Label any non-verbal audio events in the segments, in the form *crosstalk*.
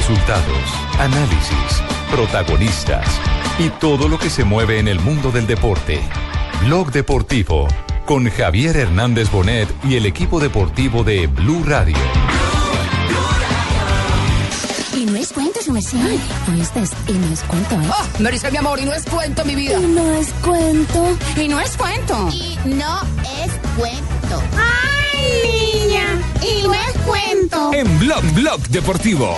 Resultados, análisis, protagonistas y todo lo que se mueve en el mundo del deporte. Blog Deportivo con Javier Hernández Bonet y el equipo deportivo de Blue Radio. Y no es cuento, su merced. Oíste, y no es cuento, ¿eh? Oh, me dice mi amor, y no es cuento, mi vida. Y no es cuento. Y no es cuento. Y no es cuento. ¡Ay, niña! Y no es cuento. En Blog Blog Deportivo.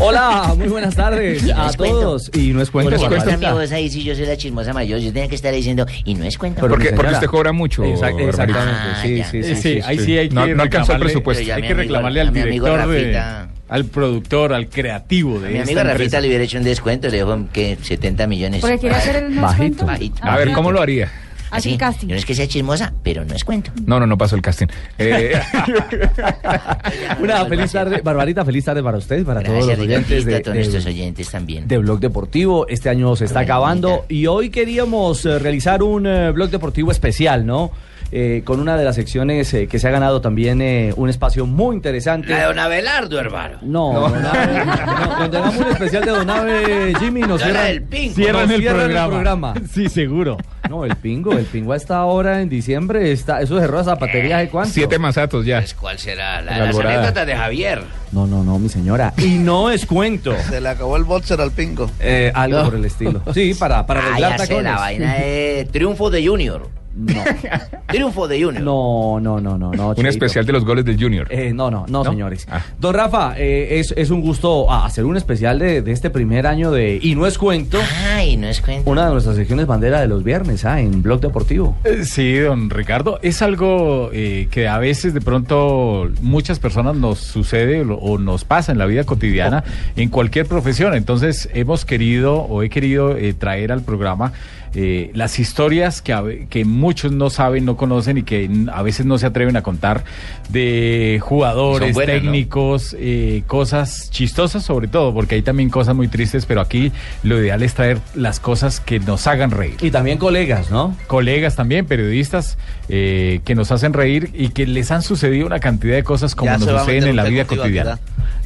Hola, muy buenas tardes *laughs* a todos. Y no es cuento. Porque Barbarita. cuenta mi voz ahí si yo soy la chismosa mayor. Yo tenía que estar diciendo, y no es cuento. Pero Porque, porque usted cobra mucho. Exact- exactamente, Ah, sí, sí, sí, sí, ahí sí hay que No- no alcanzó el reclamarle- presupuesto. Hay que reclamarle a al director, de- Rafita. al productor, al creativo de Mi esta amigo Rafita empresa. le hubiera hecho un descuento, le dijo que 70 millones. Porque quiere hacer el no es Bajito. cuento. Bajito. A ver, ¿cómo lo haría? Así, casting. Yo no es que sea chismosa, pero no es cuento. No, no, no pasó el casting. Eh, *laughs* Una feliz tarde, Barbarita, feliz tarde para usted, para todos los oyentes de, a todos de- nuestros oyentes también. de Blog Deportivo. Este año se está Bueno, acabando bonita. y hoy queríamos eh, realizar un eh, Blog Deportivo especial, ¿no? Eh, con una de las secciones eh, que se ha ganado también eh, un espacio muy interesante. La de don Abelardo, hermano. No, no, no, no, cuando hagamos un especial de Donave, Jimmy, nos cierran, del Pingo. Cierran, el, programa. Sí, seguro. No, el pingo, el pingo a esta hora en diciembre está, eso cerró la zapatería de cuánto. siete masatos ya. Pues, ¿Cuál será? La La de las alborada. anécdotas de Javier. No, no, no, mi señora. Y no es cuento. *laughs* Se le acabó el boxer al pingo. Eh, algo por el estilo. Sí, para, para Ah, arreglar sé, tacones. la vaina de Triunfo de Junior. No, *laughs* Triunfo de Junior. no, no, no, no. no Un Cheito. especial de los goles del Junior. Eh, no, no, no, ¿No? señores. Ah. Don Rafa, eh, es, es un gusto ah, hacer un especial de, de este primer año de Y no es cuento. Ay, no es cuento. Una de nuestras secciones bandera de los viernes, ah, en Blog Deportivo. Eh, Sí, don Ricardo, es algo eh, que a veces de pronto muchas personas nos sucede o, o nos pasa en la vida cotidiana en cualquier profesión. Entonces hemos querido o he querido eh, traer al programa eh, las historias que, que muchos no saben, no conocen y que a veces no se atreven a contar de jugadores, técnicos, eh, cosas chistosas sobre todo, porque hay también cosas muy tristes, pero aquí lo ideal es traer las cosas que nos hagan reír Y también colegas, ¿no? colegas también, periodistas, eh, que nos hacen reír y que les han sucedido una cantidad de cosas como Ya nos suceden en la vida cotidiana.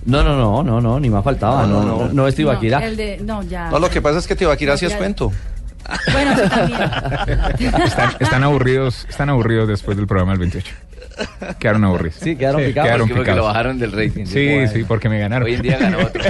No, no, no, no, no, ni más faltaba. No, No, no, no, no, no. es Tibaquira. No, el de, no, ya. No, lo que pasa es que Tibaquira sí es cuento. Bueno, sí, también. Están, están aburridos, están aburridos después del programa del 28. Quedaron aburridos. Sí, quedaron picados. Quedaron Porque- porque picados. lo bajaron del rating. Sí, Bueno. sí, porque me ganaron. Hoy en día ganó otro.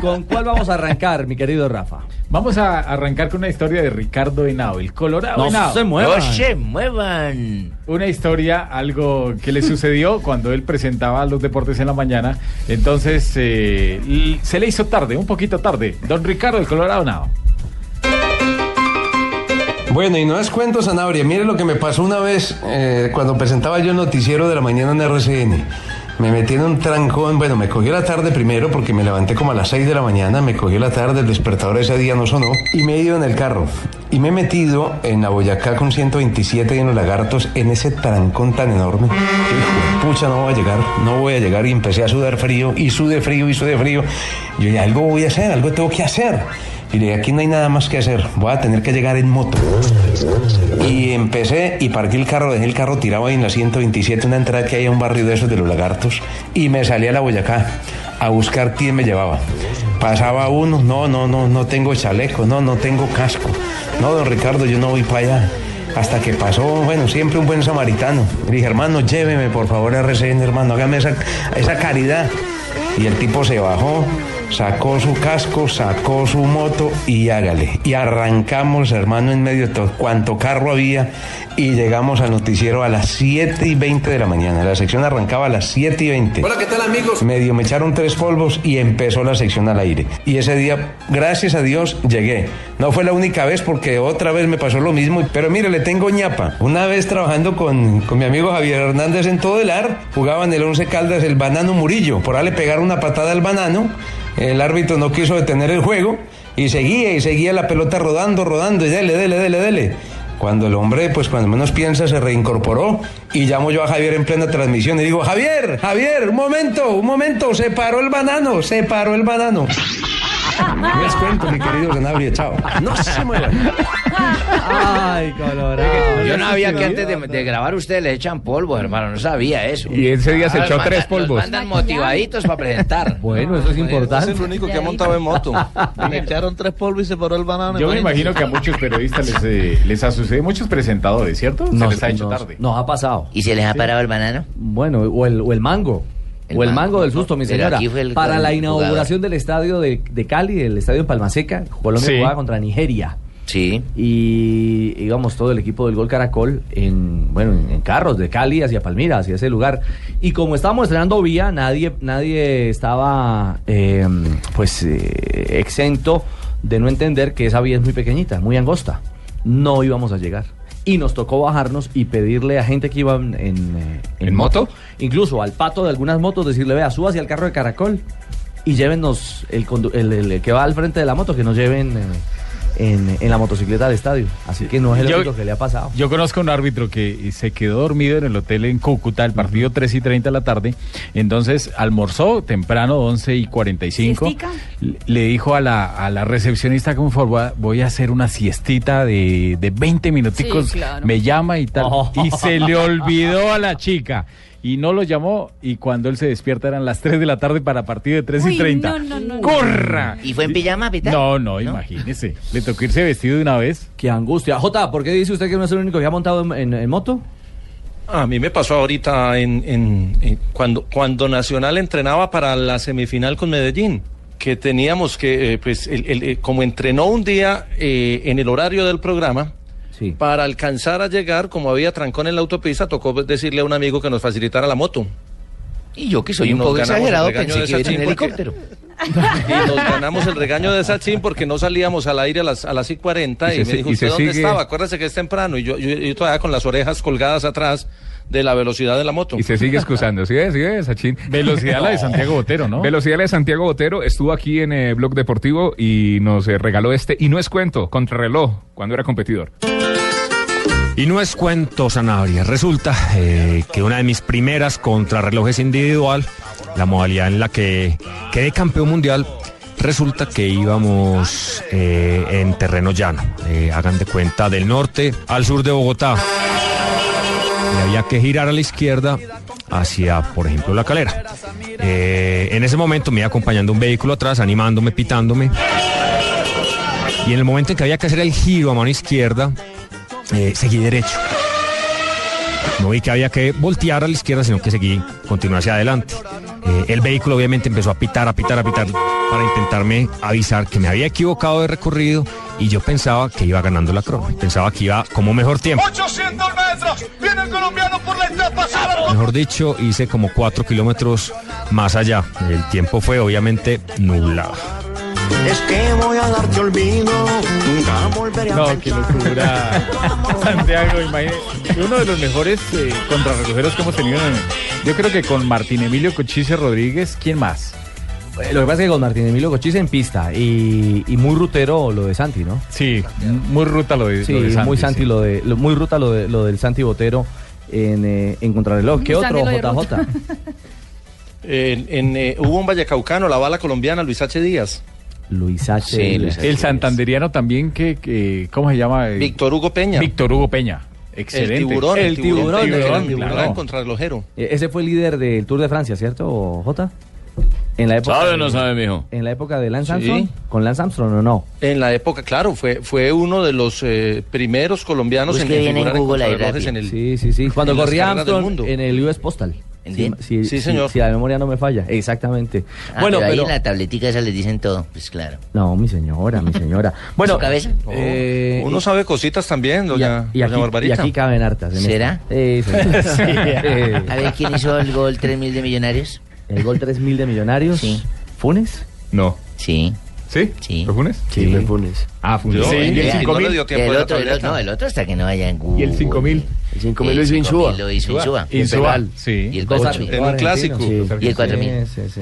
¿Con cuál vamos a arrancar, mi querido Rafa? Vamos a arrancar con una historia de Ricardo Henao, el Colorado No Henao. se muevan. ¡No se muevan! Una historia, algo que le sucedió cuando él presentaba los deportes en la mañana. Entonces eh, se le hizo tarde, un poquito tarde. Don Ricardo, el Colorado Henao. Bueno, y no es cuento, Sanabria. Mire lo que me pasó una vez eh, cuando presentaba yo el noticiero de la mañana en RCN. Me metí en un trancón, bueno, me cogió la tarde primero porque me levanté como a las 6 de la mañana, me cogió la tarde, el despertador ese día no sonó y me he ido en el carro. Y me he metido en la Boyacá con 127 y en los lagartos en ese trancón tan enorme. Hijo pucha, no voy a llegar, no voy a llegar y empecé a sudar frío y sude frío y sude frío. Yo ya algo voy a hacer, algo tengo que hacer. Y le dije, aquí no hay nada más que hacer, voy a tener que llegar en moto. Y empecé y parqué el carro, dejé el carro tirado ahí en la 127, una entrada que hay a un barrio de esos de los lagartos, y me salí a la Boyacá a buscar quién me llevaba. Pasaba uno, no, no, no, no tengo chaleco, no, no tengo casco. No, don Ricardo, yo no voy para allá. Hasta que pasó, bueno, siempre un buen samaritano. Le dije, hermano, lléveme por favor a RCN, hermano, hágame esa, esa caridad. Y el tipo se bajó, sacó su casco, sacó su moto y hágale. Y arrancamos, hermano, en medio de todo cuanto carro había y llegamos al noticiero a las 7 y 20 de la mañana. La sección arrancaba a las 7 y 20. Hola, ¿qué tal amigos? Medio me echaron tres polvos y empezó la sección al aire. Y ese día, gracias a Dios, llegué. No fue la única vez porque otra vez me pasó lo mismo. Pero mire, le tengo ñapa. Una vez trabajando con, con mi amigo Javier Hernández en todo el ar, jugaban el 11 Caldas el banano Murillo. Por ahí le pegaron una patada al banano. El árbitro no quiso detener el juego y seguía y seguía la pelota rodando, rodando y dele, dele, dele, dele. Cuando el hombre, pues cuando menos piensa, se reincorporó y llamo yo a Javier en plena transmisión y digo, Javier, Javier, un momento, un momento, se paró el banano, se paró el banano. Les cuento, mi querido Sanabria, chao. No se muevan. Ay, colorado. Yo no sabía que antes de, de grabar ustedes le echan polvo, hermano. No sabía eso. Y ese día se echó manda- tres polvos. los mandan motivaditos para presentar. *laughs* Bueno, eso es importante. Es el único que ha montado en moto. *laughs* Me echaron tres polvos y se paró el banano. Yo me imagino que a muchos periodistas les, eh, les ha sucedido, muchos presentadores, ¿cierto? Se les ha hecho nos- tarde. Nos ha pasado. ¿Y se les ha parado el banano? Bueno, o el, o el mango. El o el mango, mango del susto, mi señora. el- Para la jugador. inauguración del estadio de, de Cali, el estadio en Palmaseca, Colombia Sí. jugaba contra Nigeria. Sí. Y íbamos todo el equipo del Gol Caracol en, bueno, en, en carros de Cali hacia Palmira, hacia ese lugar. Y como estábamos estrenando vía, nadie, nadie estaba eh, pues eh, exento de no entender que esa vía es muy pequeñita, muy angosta. No íbamos a llegar. Y nos tocó bajarnos y pedirle a gente que iba en, en, eh, ¿En moto? incluso al pato de algunas motos, decirle, vea, suba hacia el carro de Caracol y el, el- el que va al frente de la moto, que nos lleven eh, en, en la motocicleta al estadio. Así que no es el Yo- único que le ha pasado. Yo conozco un árbitro que se quedó dormido en el hotel en Cúcuta, el partido 3 y 30 de la tarde. Entonces almorzó temprano, 11 y 45. ¿Siestica? Le- Le dijo a la, a la recepcionista, como fue, "Voy a- voy a hacer una siestita de, de 20 minuticos. Sí, claro. Me llama y tal. Oh. Y se le olvidó a la chica. Y no lo llamó y cuando él se despierta eran las 3 de la tarde para partido de 3 y Uy, 30. no, no, no, no. ¡Corra! ¿Y fue en pijama, Pita? No, no, imagínese. Le tocó irse vestido de una vez. Qué angustia. Jota, ¿por qué dice usted que no es el único que ha montado en, en- en moto? A mí me pasó ahorita en, en- en- cuando, cuando Nacional entrenaba para la semifinal con Medellín, que teníamos que, eh, pues, el- el- eh, como entrenó un día eh, en el horario del programa, Sí. para alcanzar a llegar, como había trancón en la autopista, tocó decirle a un amigo que nos facilitara la moto. Y yo que soy Y un poco exagerado, pensé que era en porque- helicóptero. *laughs* Y nos ganamos el regaño de Sachin porque no salíamos al aire a las, a las y 40 Y y, se me dijo, y ¿usted dónde sigue- estaba? Acuérdese que es temprano. Y yo, yo, yo todavía con las orejas colgadas atrás de la velocidad de la moto. Y se sigue excusando. ¿Sí ves, Sachin? Velocidad la de *laughs* Santiago Botero, ¿no? Velocidad de Santiago Botero estuvo aquí en eh, Blog Deportivo y nos eh, regaló este, y no es cuento, contrarreloj, cuando era competidor. Y no es cuento, Sanabria. Resulta eh, que una de mis primeras contrarrelojes individual, la modalidad en la que quedé campeón mundial, resulta que íbamos eh, en terreno llano. Eh, hagan de cuenta del norte al sur de Bogotá. Y había que girar a la izquierda hacia, por ejemplo, la calera. En ese momento me iba acompañando un vehículo atrás, animándome, pitándome. Y en el momento en que había que hacer el giro a mano izquierda, eh, seguí derecho. No vi que había que voltear a la izquierda, sino que seguí, continué hacia adelante. Eh, el vehículo obviamente empezó a pitar, a pitar, a pitar para intentarme avisar que me había equivocado de recorrido y yo pensaba que iba ganando la crono. Pensaba que iba como mejor tiempo. 800 metros. Viene el colombiano por la etapa. Mejor dicho, hice como cuatro kilómetros más allá. El tiempo fue obviamente nublado. Es que voy a darte olvido. Nunca volveré a No, qué locura. *laughs* Santiago, imagínate. Uno de los mejores eh, contrarrelojeros que hemos tenido. en- yo creo que con Martín Emilio Cochise Rodríguez, ¿quién más? Eh, Lo que pasa es que con Martín Emilio Cochise en pista y, y muy rutero lo de Santi, ¿no? Sí, muy ruta lo de, Sí, lo de Santi, muy Santi sí. lo de, lo- muy ruta lo, de, lo del Santi Botero en, eh, en contrarreloj. ¿Qué otro, JJ? En, en, eh, hubo un vallecaucano, la bala colombiana, Luis H. Díaz. Luis H. Sí, Luis H. El santanderiano también, que, que- ¿cómo se llama? Víctor Hugo Peña. Víctor Hugo Peña. Excelente. El tiburón, el tiburón, el tiburón, tiburón, claro. contrarrelojero. Eh, Ese fue el líder del Tour de Francia, ¿cierto, Jota? En la época ¿Sabe o de- no sabe, mijo? En la época de Lance Sí. Armstrong, con Lance Armstrong o no. En la época, claro, fue, fue uno de los eh, primeros colombianos en, Busque bien en en Google en el Sí, sí, sí. Cuando en las corría carreras del Armstrong mundo. en el US Postal. Sí, señor. Si, la memoria no me falla, exactamente. Ah, bueno, pero ahí pero... en la tabletica esa les dicen todo, pues claro. No, mi señora, mi señora. Bueno, ¿Su cabeza? eh, Uno sabe cositas también, doña, y, doña aquí, y Barbarita. aquí caben hartas. en ¿Será? señor. Eh, *laughs* A ver, ¿quién hizo el gol 3000 de Millonarios? El gol 3000 de Millonarios. Sí. ¿Funes? No. Sí. ¿Sí? Sí. ¿Fue Funes? Sí, fue Funes. Ah, Funes. Sí, y el el- 5000. no le dio tiempo el otro, hasta que no vaya en Y el 5000. El 5000 lo hizo Insúa. 5000 lo hizo Insúa. Insúa, sí. Y el Dos 4000. En un clásico. Sí. Y el 4000. Sí, sí, sí.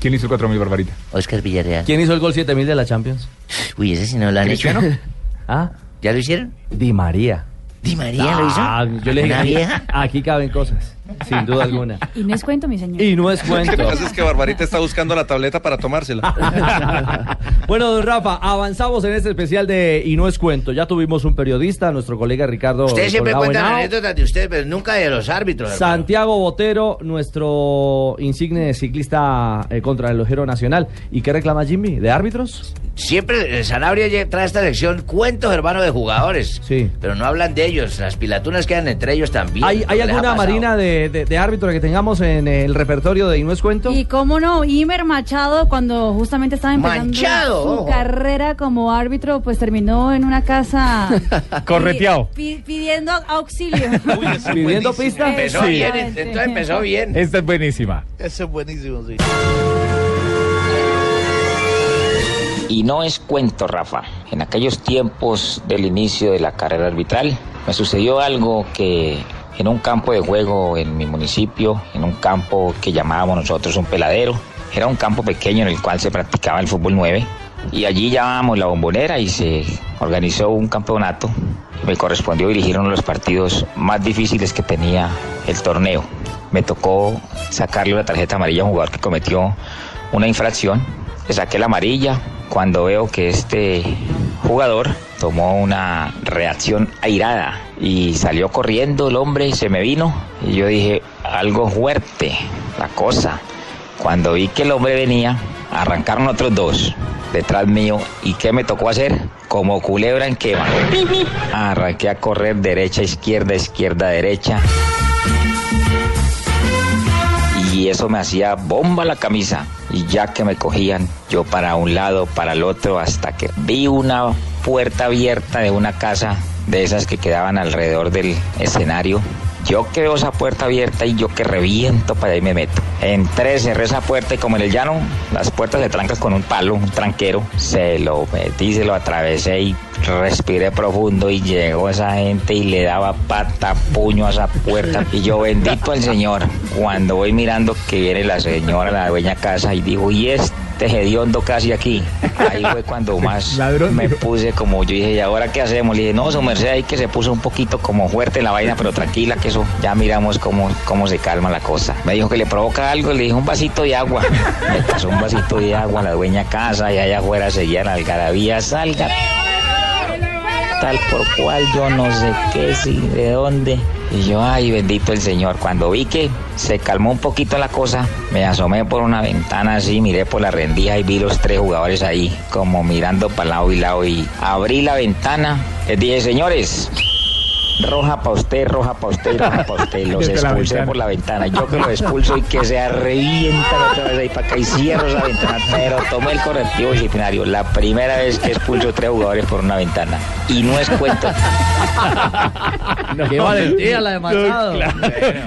¿Quién hizo el 4000 Barbarita? Oscar Villarreal. ¿Quién hizo el gol 7000 de la Champions? Uy, ese sí no lo han hecho. ¿Cristiano? *laughs* ¿Ah? ¿Ya lo hicieron? Di María. ¿Di María lo hizo? Ah, yo le dije ¿Una aquí, vieja? aquí caben cosas, sin duda alguna. *laughs* Y no es cuento, mi señor. Y no es *laughs* Lo que cuento. pasa es que Barbarita está buscando la tableta para tomársela. *laughs* bueno, don Rafa, avanzamos en este especial de Y no es cuento. Ya tuvimos un periodista, nuestro colega Ricardo. Ustedes siempre cuentan anécdotas de ustedes, pero nunca de los árbitros. hermano. Santiago Botero, nuestro insigne ciclista eh, contrarrelojero nacional. ¿Y qué reclama Jimmy? ¿De árbitros? Siempre eh, Sanabria trae a esta sección cuentos, hermano, de jugadores. Sí. Pero no hablan de ellos. Las pilatunas quedan entre ellos también. ¿Hay, ¿Qué hay les ha alguna marina de, de, de árbitro que tengamos en el repertorio de es cuento? Y cómo no, Imer Machado, cuando justamente estaba empezando Manchado, su ojo. carrera como árbitro, pues terminó en una casa *laughs* Correteado. pi- pidiendo auxilio. *laughs* Pidiendo pistas. Empezó Sí. bien, entonces empezó bien. Esta es buenísima. Ese es buenísimo, sí. Y no es cuento, Rafa. En aquellos tiempos del inicio de la carrera arbitral, me sucedió algo que en un campo de juego en mi municipio, en un campo que llamábamos nosotros un peladero, era un campo pequeño en el cual se practicaba el fútbol 9. Y allí llamábamos la bombonera y se organizó un campeonato. Me correspondió dirigir uno de los partidos más difíciles que tenía el torneo. Me tocó sacarle una tarjeta amarilla a un jugador que cometió una infracción. Le saqué la amarilla cuando veo que este jugador tomó una reacción airada y salió corriendo el hombre y se me vino y yo dije algo fuerte la cosa cuando vi que el hombre venía arrancaron otros dos detrás mío y qué me tocó hacer como culebra en quema. *laughs* Arranqué a correr derecha izquierda izquierda derecha y eso me hacía bomba la camisa y ya que me cogían yo para un lado, para el otro, hasta que vi una puerta abierta de una casa de esas que quedaban alrededor del escenario. Yo que veo esa puerta abierta y yo que reviento para ahí me meto. Entré, cerré esa puerta y como en el llano, las puertas se trancan con un palo, un tranquero. Se lo metí, se lo atravesé y respiré profundo y llegó esa gente y le daba pata, puño a esa puerta. Y yo bendito al Señor. Cuando voy mirando que viene la señora, la dueña casa, y digo, ¿y este hediondo casi aquí? Ahí fue cuando *laughs* más me puse como yo dije, ¿y ahora qué hacemos? Le dije, no, su merced ahí que se puso un poquito como fuerte la vaina, pero tranquila, que eso ya miramos cómo, cómo se calma la cosa. Me dijo que le provoca algo, le dije un vasito de agua. Me pasó un vasito de agua a la dueña casa y allá afuera seguía la algarabía, salga tal por cual, yo no sé qué, si de dónde. Y yo, ay, bendito el Señor. Cuando vi que se calmó un poquito la cosa, me asomé por una ventana así, miré por la rendija y vi los tres jugadores ahí, como mirando para lado y lado. Y abrí la ventana, les dije, señores. Roja para usted, roja para usted, roja para usted. *laughs* Los expulsé por la ventana. Yo que los expulso y que se revientan otra vez ahí para acá y cierro esa ventana. Pero tomé el correctivo disciplinario. La primera vez que expulso tres jugadores por una ventana. Y no es cuento. *laughs* Qué valentía la de Machado.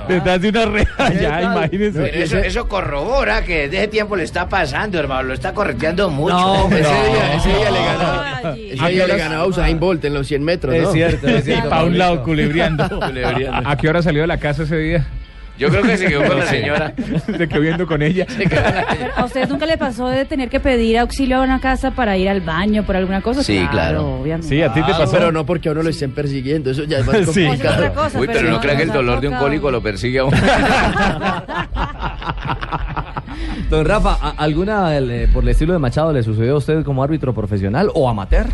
Detrás de una reja, ya, imagínense. Pero eso, eso corrobora que desde ese tiempo le está pasando, hermano. Lo está correteando mucho. No, Ese no. día, ese día le ganaba. Ese día le ganaba a Usain Bolt en los 100 metros, Es ¿no? cierto, es Y cierto. para un lado *laughs* culebreando. Culebreando. ¿A qué hora salió de la casa ese día? Yo creo que se quedó con la *laughs* No señora. Se quedó viendo con ella. ¿A usted nunca le pasó de tener que pedir auxilio a una casa para ir al baño por alguna cosa? Sí, claro. obviamente. Sí, a ti te pasó. Pero no porque a uno lo estén persiguiendo, eso ya es más *laughs* Sí. Eso es otra complicado. cosa, Uy, pero no crea que el dolor de un cólico lo persigue a uno. Don Rafa, ¿a- ¿alguna eh, por el estilo de Machado le sucedió a usted como árbitro profesional o amateur?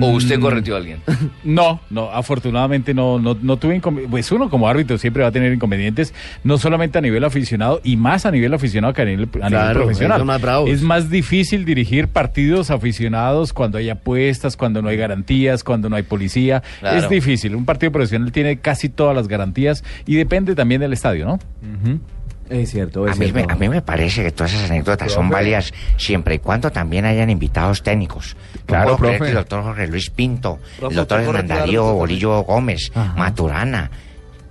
¿O usted correteó a alguien? *laughs* No, no, afortunadamente no, no, no tuve inconvenientes. Pues uno como árbitro siempre va a tener inconvenientes, no solamente a nivel aficionado y más a nivel aficionado que a nivel, a nivel Claro, profesional. son más bravos. Es más difícil dirigir partidos aficionados cuando hay apuestas, cuando no hay garantías, cuando no hay policía. Claro. Es difícil. Un partido profesional tiene casi todas las garantías y depende también del estadio, ¿no? Es cierto, es a, mí cierto. me, a mí me parece que todas esas anécdotas son Profe. válidas siempre y cuando también hayan invitados técnicos. No Claro, puedo creer profe. que el doctor Jorge Luis Pinto, Profe, el doctor profe. Bolillo Gómez, Maturana,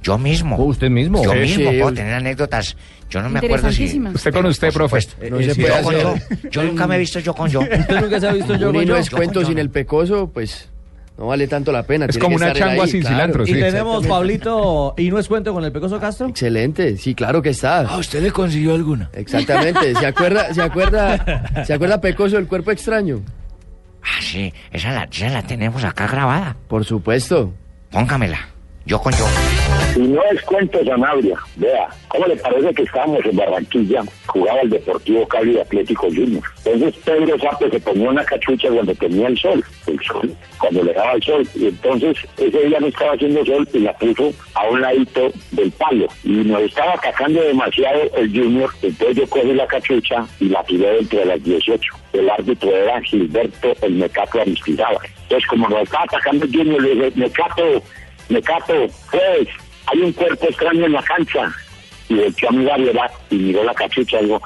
yo mismo. ¿Usted mismo? Yo Sí, mismo sí, puedo tener anécdotas. Yo no me acuerdo si... Usted con usted, profe. No se puede yo, con hacer. yo. Yo nunca me he visto yo con yo. *laughs* ¿Usted nunca se ha visto yo con y no yo? es cuento sin el pecoso, pues no vale tanto la pena. Es tiene como que una changua sin claro. cilantro, Y sí. tenemos Pablito, ¿y no es cuento con el Pecoso Castro? Excelente, sí, claro que está. ¿A usted le consiguió alguna? Exactamente, ¿se acuerda, se acuerda, *laughs* se acuerda Pecoso del cuerpo extraño? Ah, sí, esa la, esa la tenemos acá grabada. Por supuesto. Póngamela. Yo con yo. Y no es cuento Sanabria. Vea, ¿cómo le parece que estábamos en Barranquilla? Jugaba el Deportivo Cali de Atlético Junior. Entonces Pedro Sape se ponía una cachucha cuando tenía el sol, el sol, cuando le daba el sol. Y entonces ese día no estaba haciendo sol y la puso a un ladito del palo. Y nos estaba atacando demasiado el Junior. Entonces yo cogí la cachucha y la tiré dentro de las 18. El árbitro era Gilberto el Mecato Aristizábal. Entonces como nos estaba atacando el Junior, le dije, Mecato, Mecato, pues, hay un cuerpo extraño en la cancha. Y de hecho a mi variedad y miró la cachucha y digo,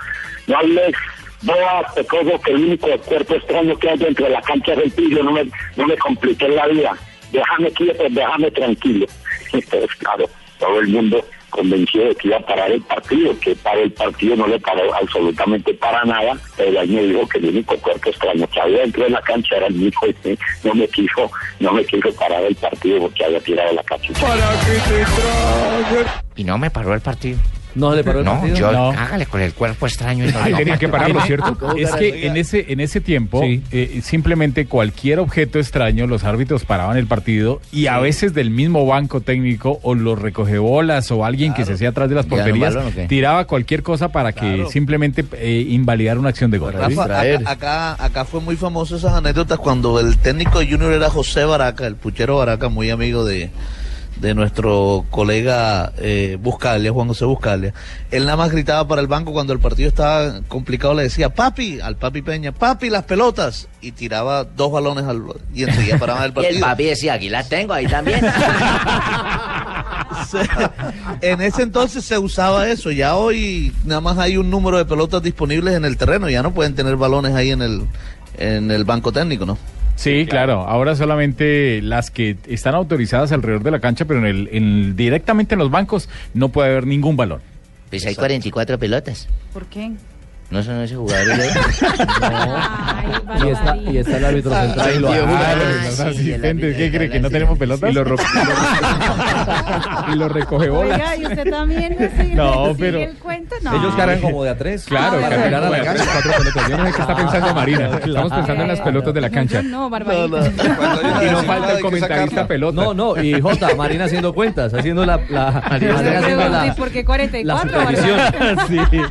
no hables, boa, pecoso, que el único cuerpo extraño que hay dentro de la cancha es el no me, no me compliques la vida. Déjame quieto, déjame tranquilo. *laughs* Entonces, claro, todo el mundo convencido de que iba a parar el partido, que para el partido no le paró absolutamente para nada, pero ahí me dijo que el único cuerpo extraño que había dentro de la cancha era el mío y no me quiso, no me quiso parar el partido porque había tirado la cachucha. Y no me paró el partido. ¿No le paró el no, partido? yo No. hágale con el cuerpo extraño. y no, Ay, no. tenía que pararlo, ¿cierto? Es que en ese, en ese tiempo, eh, simplemente cualquier objeto extraño, los árbitros paraban el partido y a veces del mismo banco técnico o los recogebolas o alguien que se hacía atrás de las ¿Ya no porterías tiraba cualquier cosa para que simplemente eh, invalidar una acción de gol. Rafa, acá, acá, acá fue muy famoso esas anécdotas cuando el técnico de Junior era José Baraca, el puchero Baraca, muy amigo de, de nuestro colega eh, Buscalia, Juan José Buscalia. Él nada más gritaba para el banco cuando el partido estaba complicado, le decía, papi, al papi Peña, papi, las pelotas. Y tiraba dos balones al, y enseguida paraban el *laughs* Y partido. el papi decía, aquí las tengo, ahí también. *laughs* en ese entonces se usaba eso, ya hoy nada más hay un número de pelotas disponibles en el terreno, ya no pueden tener balones ahí en el, en el banco técnico, ¿no? Sí, claro. Ahora solamente las que están autorizadas alrededor de la cancha, pero en el, en- directamente en los bancos no puede haber ningún balón. Pues hay 44 pelotas. ¿Por qué? ¿No son ese jugador? Y está, y está el árbitro central y lo los asistentes, ¿qué cree? ¿Que no tenemos pelotas? Y lo, ro- *laughs* y lo recoge bolas. Oiga, ¿y usted también sigue, No, sigue pero- el cuento? No. Ellos cargan como de a tres. Claro, para cargan como la de a tres, cuatro pelotas. Yo no sé qué está pensando Marina. Estamos pensando en las pelotas de la cancha. No, Barbarita. *laughs* Y no falta el comentarista pelota. No, no, y Jota, Marina haciendo cuentas, haciendo la, la Marina haciendo pregunto, ¿y la, por qué la 44? supervisión. Barbarita? *laughs* Sí.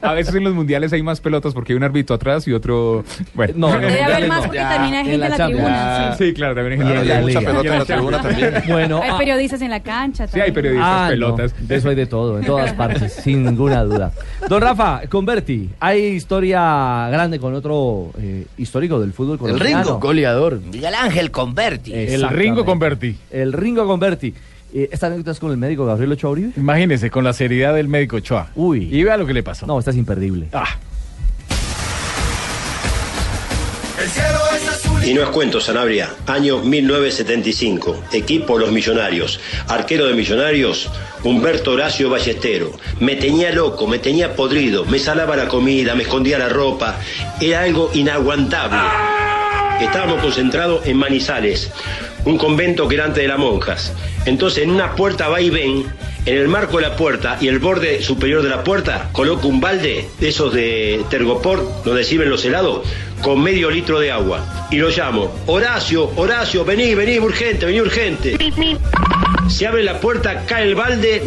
*laughs* A veces en los mundiales hay más pelotas porque hay un árbitro atrás y otro. Bueno, No, no, Debe haber más porque Ya. también hay gente en la, tribuna. Sí. Sí, claro, también hay gente Y en la la pelota en la tribuna también. *laughs* Bueno, Hay ah, periodistas en la cancha. Sí, hay también. periodistas, Ah, no, pelotas. de eso hay de todo, en todas partes, *laughs* sin ninguna duda. Don Rafa, Converti, hay historia grande con otro eh, histórico del fútbol colombiano. Ringo, goleador. Miguel Ángel Converti. El. Ringo Converti. El Ringo Converti. Eh, ¿Esta anécdota es con el médico Gabriel Ochoa Uribe? Imagínese, con la seriedad del médico Ochoa. Uy. Y vea lo que le pasó. No, esta es imperdible. Ah. Y no es cuento, Sanabria. Año 1975. Equipo Los Millonarios. Arquero de Millonarios, Humberto Horacio Ballestero. Me tenía loco, me tenía podrido. Me salaba la comida, me escondía la ropa. Era algo inaguantable. Estábamos concentrados en Manizales, un convento que era antes de las monjas. Entonces, en una puerta va y ven, en el marco de la puerta y el borde superior de la puerta, coloco un balde de esos de Tergopor, donde sirven los helados, con medio litro de agua. Y lo llamo, Horacio, Horacio, vení, vení, urgente, vení, urgente. Se abre la puerta, cae el balde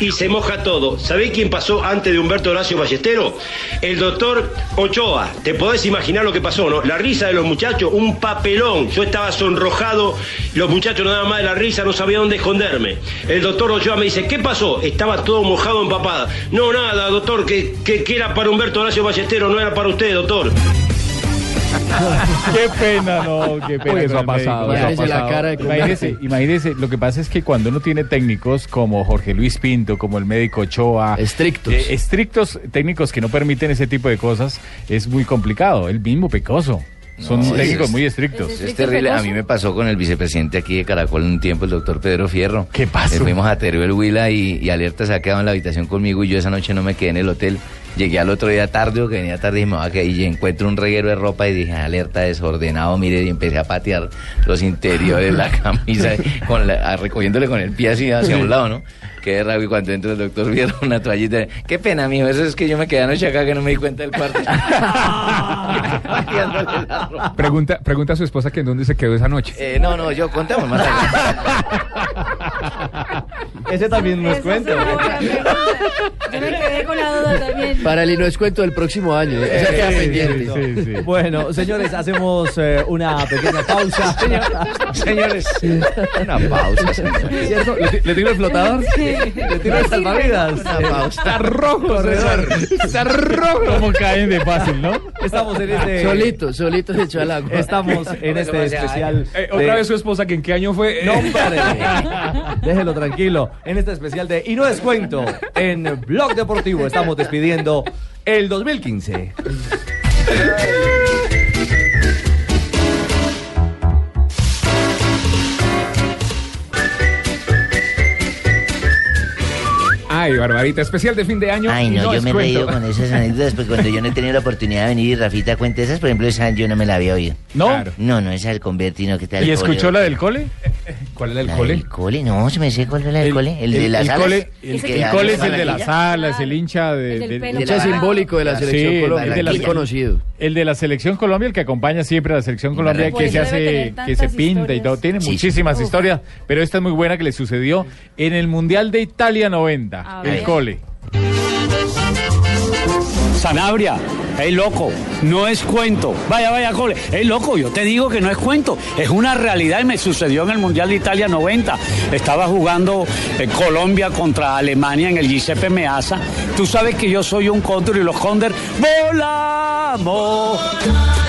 y se moja todo. ¿Sabés quién pasó antes de Humberto Horacio Ballestero? El doctor Ochoa. Te podés imaginar lo que pasó, ¿no? La risa de los muchachos, un papelón. Yo estaba sonrojado, los muchachos no daban más de la risa, no sabía dónde esconderme. El doctor Ochoa me dice, ¿qué pasó? Estaba todo mojado, empapada. No, nada, doctor, que, que, que era para Humberto Horacio Ballestero, no era para usted, doctor. *laughs* Qué pena, no, qué pena. Uy, eso ha pasado, eso ha Imagínese la pasado. cara de Imagínese, imagínese, lo que pasa es que cuando uno tiene técnicos como Jorge Luis Pinto, como el médico Ochoa, Estrictos. eh, estrictos técnicos que no permiten ese tipo de cosas, es muy complicado. El mismo Pecoso. Son No, técnicos es- muy estrictos. Es terrible. A mí me pasó con el vicepresidente aquí de Caracol en un tiempo, el doctor Pedro Fierro. ¿Qué pasó? fuimos a Teruel Huila y, y Alerta se ha quedado en la habitación conmigo y yo esa noche no me quedé en el hotel. Llegué al otro día tarde o que venía tarde y me voy a quedar y encuentro un reguero de ropa y dije, alerta desordenado, mire, y empecé a patear los interiores, la *laughs* camisa, con la- a- recogiéndole con el pie así hacia un lado, ¿no? Qué rabia y cuando entra el doctor vieron una toallita. Qué pena, mijo, eso es que yo me quedé anoche acá que no me di cuenta del cuarto. Pateándole la ropa. Pregunta, pregunta a su esposa que en dónde se quedó esa noche. Eh, no, no, yo contamos más tarde. Ese también nos cuenta. Yo me quedé con la duda también. Para el y no es cuento del próximo año. ¿eh? Queda Sí, pendiente. sí, sí. Bueno, señores, hacemos eh, una pequeña pausa. *laughs* Señores, una pausa. ¿Le, le tiro el flotador? ¿Le tiro el salvavidas? Una pausa. Está rojo, César. Está rojo. ¿Cómo caen de fácil, no? Estamos en este... Solito, solito al agua. Estamos en este especial... Eh, otra de- vez su esposa, que en qué año fue. *laughs* No, hombre. Déjelo tranquilo. En este especial de Y no es cuento, en Blog Deportivo estamos despidiendo el 2015. Ay, Barbarita, especial de fin de año. Ay, no, yo me he reído con esas anécdotas, porque cuando yo no he tenido la oportunidad de venir y Rafita cuente esas, por ejemplo, esa yo no me la había oído. ¿No? Claro. No, no, esa del convertino, ¿qué tal? ¿Y escuchó la del cole? ¿Cuál era el ¿La cole? del cole? No, se me sé cuál era del cole. El, de las el alas. cole, el, que el cole es el de las alas, el hincha de, El del de Hincha la- simbólico de la Sí, selección el Colombia. de la- muy conocido. El de la selección Colombia, el que acompaña siempre a la selección Colombia, que se hace, que se pinta y todo. Tiene Sí, muchísimas sí. historias, pero esta es muy buena que le sucedió en el Mundial de Italia 90, A el ver. cole. Sanabria, ey loco, no es cuento. Vaya, vaya, cole. Ey loco, yo te digo que no es cuento. Es una realidad y me sucedió en el Mundial de Italia 90. Estaba jugando eh, Colombia contra Alemania en el Giuseppe Meazza. Tú sabes que yo soy un cóndor y los cóndor volamos. Volamos.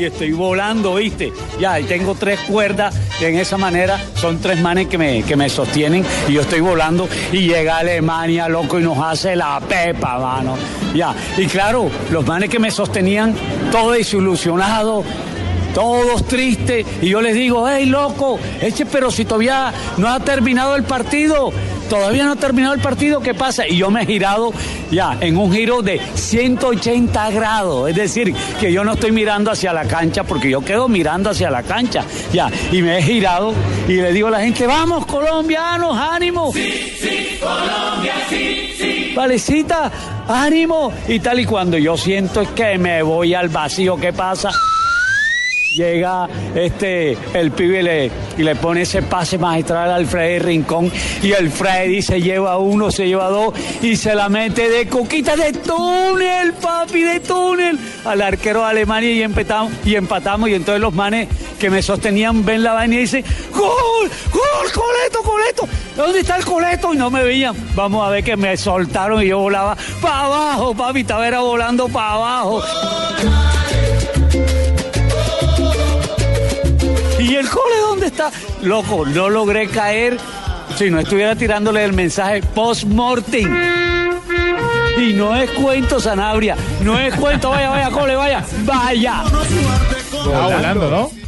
Y estoy volando, ¿viste? Ya, y tengo tres cuerdas en esa manera. Son tres manes que me, que me sostienen y yo estoy volando. Y llega Alemania, loco, y nos hace la pepa, mano. Ya, y claro, los manes que me sostenían, todos desilusionados, todos tristes. Y yo les digo, hey, loco, eche, pero si todavía no ha terminado el partido. Todavía no ha terminado el partido, ¿qué pasa? Y yo me he girado ya en un giro de 180 grados. Es decir, que yo no estoy mirando hacia la cancha porque yo quedo mirando hacia la cancha. Ya, y me he girado y le digo a la gente, vamos colombianos, ánimo. Sí, sí, Colombia, sí, sí. Valecita, ánimo. Y tal y cuando yo siento es que me voy al vacío, ¿qué pasa? Llega este el pibe y le, pone ese pase magistral al Freddy Rincón y el Freddy se lleva uno, se lleva dos y se la mete de coquita de túnel, papi, de túnel al arquero de Alemania y empatamos y empatamos y entonces los manes que me sostenían ven la vaina y dicen ¡Gol! ¡Gol! ¡Coleto! ¡Coleto! ¿Dónde está el coleto? Y no me veían. Vamos a ver que me soltaron y yo volaba para abajo, papi, estaba era volando para abajo. El cole dónde está? Loco, no logré caer si no estuviera tirándole el mensaje post-mortem. Y no es cuento, Sanabria. No es cuento. Vaya, vaya, cole, vaya. Vaya. Volando, ¿no?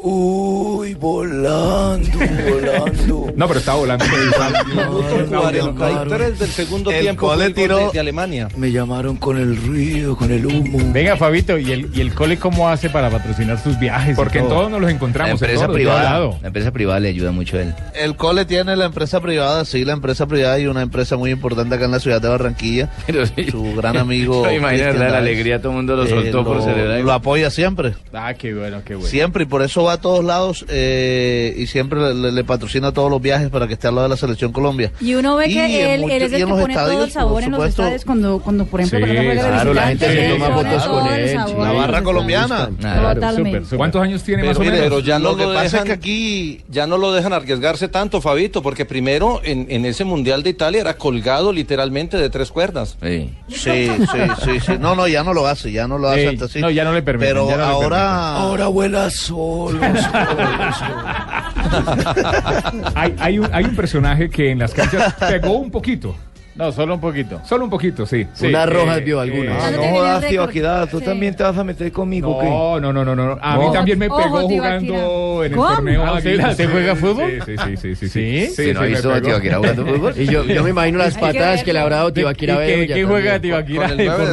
Uy, volando, volando. No, pero estaba volando. Minuto *laughs* 43 del segundo El tiempo cole tiró- de, de Alemania. Me llamaron con el ruido, con el humo. Venga, Fabito, ¿y el, ¿y el cole cómo hace para patrocinar sus viajes? Porque en todo? todos nos los La encontramos. en empresa privada, la empresa privada le ayuda mucho a él. El cole tiene la empresa privada, sí, la empresa privada y una empresa muy importante acá en la ciudad de Barranquilla. *laughs* Su gran amigo. No, *laughs* imagínate la Daes, alegría, todo el mundo lo eh, soltó por lo- celebrar. Lo apoya siempre. Ah, qué bueno, qué bueno. Siempre, y por eso va a todos lados eh, y siempre le, le- le patrocina todos los viajes para que esté al lado de la selección Colombia. Y uno ve Y que él, él es el que los pone todo el estadios, sabor por en los supuesto. estadios cuando, cuando por ejemplo, Sí, cuando juega de claro, la gente se toma fotos con él, la barra colombiana. Totalmente. ¿Cuántos años tiene más o Pero, menos? pero ya no Lo que pasa es dejan, que aquí ya no lo dejan arriesgarse tanto, Fabito, porque primero en, en ese Mundial de Italia era colgado literalmente de tres cuerdas. Sí. Sí, sí, sí, sí. No, no, ya no lo hace, ya no lo hace así. no, ya no le permiten, Pero no ahora. Ahora vuela solo. Hay, hay, un, hay un personaje que en las canchas pegó un poquito. No, solo un poquito. Solo un poquito, sí. rojas Eh, vio eh, algunas. ah, No no jodas, tío, Tibaquirá, tú también te vas a meter conmigo, ¿qué? No, no, no, no, no. A mí también me Ojo, pegó jugando en el ¿Cómo? torneo. Ah, ¿usted- Águila. usted Sí, juega fútbol? Sí, sí, sí, sí, sí. ¿Sí? ¿Sí no ha visto a jugando *laughs* fútbol? Y yo, yo me imagino las patadas que le habrá dado Tibaquirá ¿Y qué- Bedoya qué también. juega.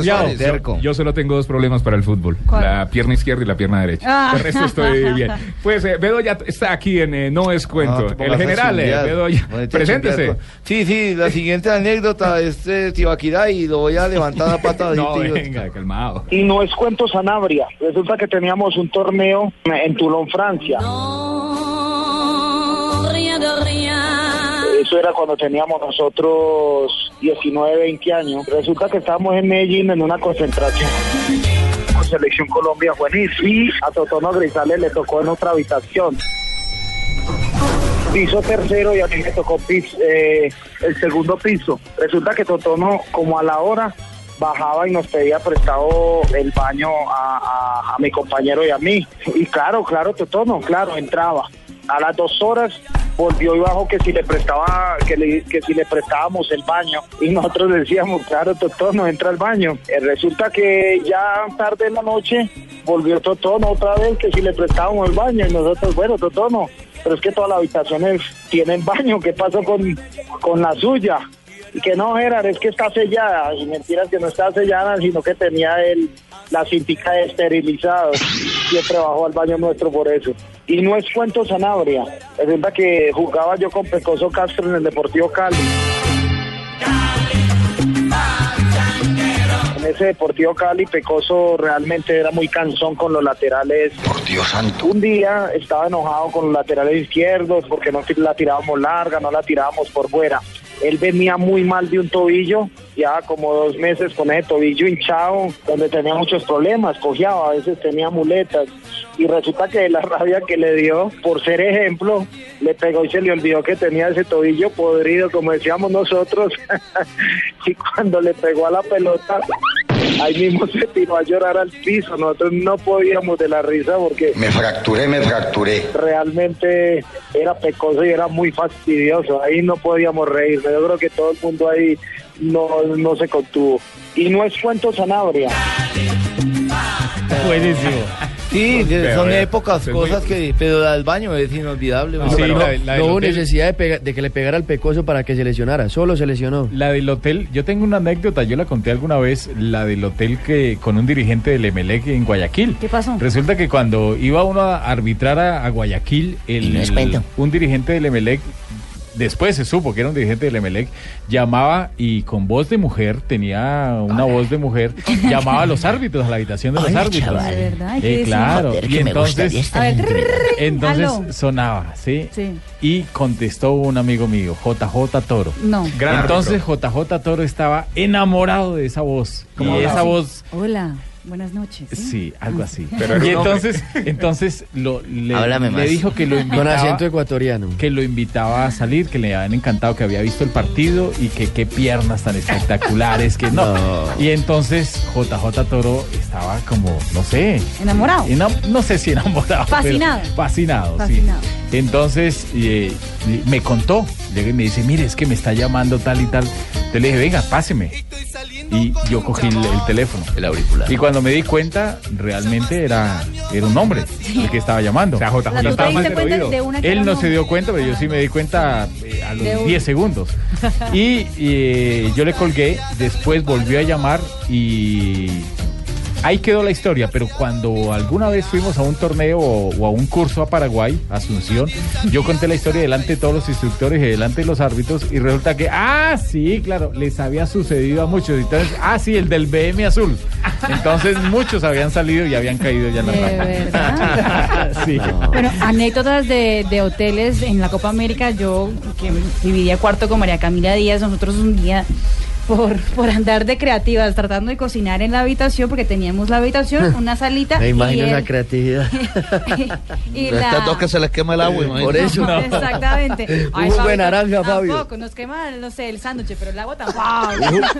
Suárez. Terco. Yo solo tengo dos problemas para el fútbol. La pierna izquierda y la pierna derecha. Ah. El resto estoy *laughs* bien. Pues eh, Bedoya está aquí en eh, No es Cuento. Te pongas el general a eh. Bedoya. A Preséntese. Sí, sí, la siguiente anécdota es de Tibaquirá y lo voy a levantar a *laughs* pata de No, venga, calmado. Y no es cuento Sanabria. Resulta que teníamos un torneo en Toulon, Francia. Eso era cuando teníamos nosotros 19, 20 años. Resulta que estábamos en Medellín en una concentración con Selección Colombia Juvenil y a Totono Grisales le tocó en otra habitación. Piso tercero y a mí me tocó pis- eh, el segundo piso. Resulta que Totono, como a la hora, bajaba y nos pedía prestado el baño a, a- mi compañero y a mí. Y claro, claro, Totono, claro, entraba. A las dos horas volvió y bajó que si le prestaba, que, le- que si le prestábamos el baño. Y nosotros decíamos, claro, Totono, entra al baño. Eh, resulta que ya tarde en la noche volvió Totono otra vez que si le prestábamos el baño. Y nosotros, bueno, Totono, pero es que todas las habitaciones tienen baño. ¿Qué pasó con, con la suya? Y que no, Gerard, es que está sellada. Y mentiras que no está sellada, sino que tenía el, la cintica de esterilizado. Siempre bajó al baño nuestro por eso. Y no es cuento Sanabria. Resulta que jugaba yo con Pecoso Castro en el Deportivo Cali. En ese Deportivo Cali, Pecoso realmente era muy cansón con los laterales. Por Dios santo. Un día estaba enojado con los laterales izquierdos porque no la tirábamos larga, no la tirábamos por fuera. Él venía muy mal de un tobillo, ya como dos meses con ese tobillo hinchado, donde tenía muchos problemas, cojeaba, a veces tenía muletas. Y resulta que la *laughs* rabia que le dio, por ser ejemplo, le pegó y se le olvidó que tenía ese tobillo podrido, como decíamos nosotros. *laughs* y cuando le pegó a la pelota, ahí mismo se tiró a llorar al piso. Nosotros no podíamos de la risa porque Me fracturé, me fracturé. realmente era pecoso y era muy fastidioso. Ahí no podíamos reír. Yo creo que todo el mundo ahí no, no se contuvo. Y no es cuento Sanabria. Buenísimo. Sí, Pero, son épocas, cosas que... Pero la del baño es inolvidable. No, sí, Pero la- la no hubo hotel- necesidad de, pega- de que le pegara al pecoso para que se lesionara, solo se lesionó. La del hotel, yo tengo una anécdota, yo la conté alguna vez, la del hotel que con un dirigente del Emelec en Guayaquil. ¿Qué pasó? Resulta que cuando iba uno a arbitrar a, a Guayaquil, el, Y no es cuento. un dirigente del Emelec, después se supo que era un dirigente del Emelec, llamaba y con voz de mujer, tenía una voz de mujer, *laughs* llamaba a los árbitros, a la habitación de los árbitros. chaval. ¿De verdad? ¿Y qué Eh, claro, Joder, y entonces, A ver, entonces sonaba, ¿sí? Sí. Y contestó un amigo mío, JJ Toro. No. Gran Entonces JJ Toro estaba enamorado de esa voz. Y ¿Cómo esa voz, Hola, buenas noches. sí, algo así. *laughs* Pero y entonces, *laughs* entonces lo, le, Háblame le más. dijo que lo Con invitaba, acento ecuatoriano. que lo invitaba a salir, que le habían encantado, que había visto el partido y que qué piernas tan espectaculares, que no. No. Y entonces JJ Toro estaba como, no sé, Enamorado. enam- no sé si enamorado. pero Fascinado. fascinado, Fascinado. sí. Entonces eh, me contó, llega y me dice, mire, es que me está llamando tal y tal. Entonces le dije, venga, páseme. Y yo cogí el, el teléfono. El auricular. Y cuando me di cuenta, realmente era, era un hombre el que estaba llamando. O sea, JJ tú estaba mal diste del cuenta oído. de una que Él no se dio cuenta, pero yo sí me di cuenta eh, a De los un- 10 segundos. *laughs* Y eh, yo le colgué, después volvió a llamar y ahí quedó la historia, pero cuando alguna vez fuimos a un torneo o, o a un curso a Paraguay, Asunción, yo conté la historia delante de todos los instructores y delante de los árbitros y resulta que, ah, sí, claro, les había sucedido a muchos. Entonces, ah, sí, el del BM azul. Entonces muchos habían salido y habían caído ya en la verdad. *laughs* Sí. Bueno, anécdotas de, de hoteles en la Copa América. Yo, que dividía cuarto con María Camila Díaz, nosotros un día, por, por andar de creativas, tratando de cocinar en la habitación, porque teníamos la habitación, *laughs* una salita. Me imagino *laughs* y esa el- creatividad. y la- dos que se les quema el agua, imagínate. Por eso. No, *laughs* exactamente. Un jugo de naranja, Fabio. Tampoco, nos quema, no sé, el sándwich, pero el agua tampoco.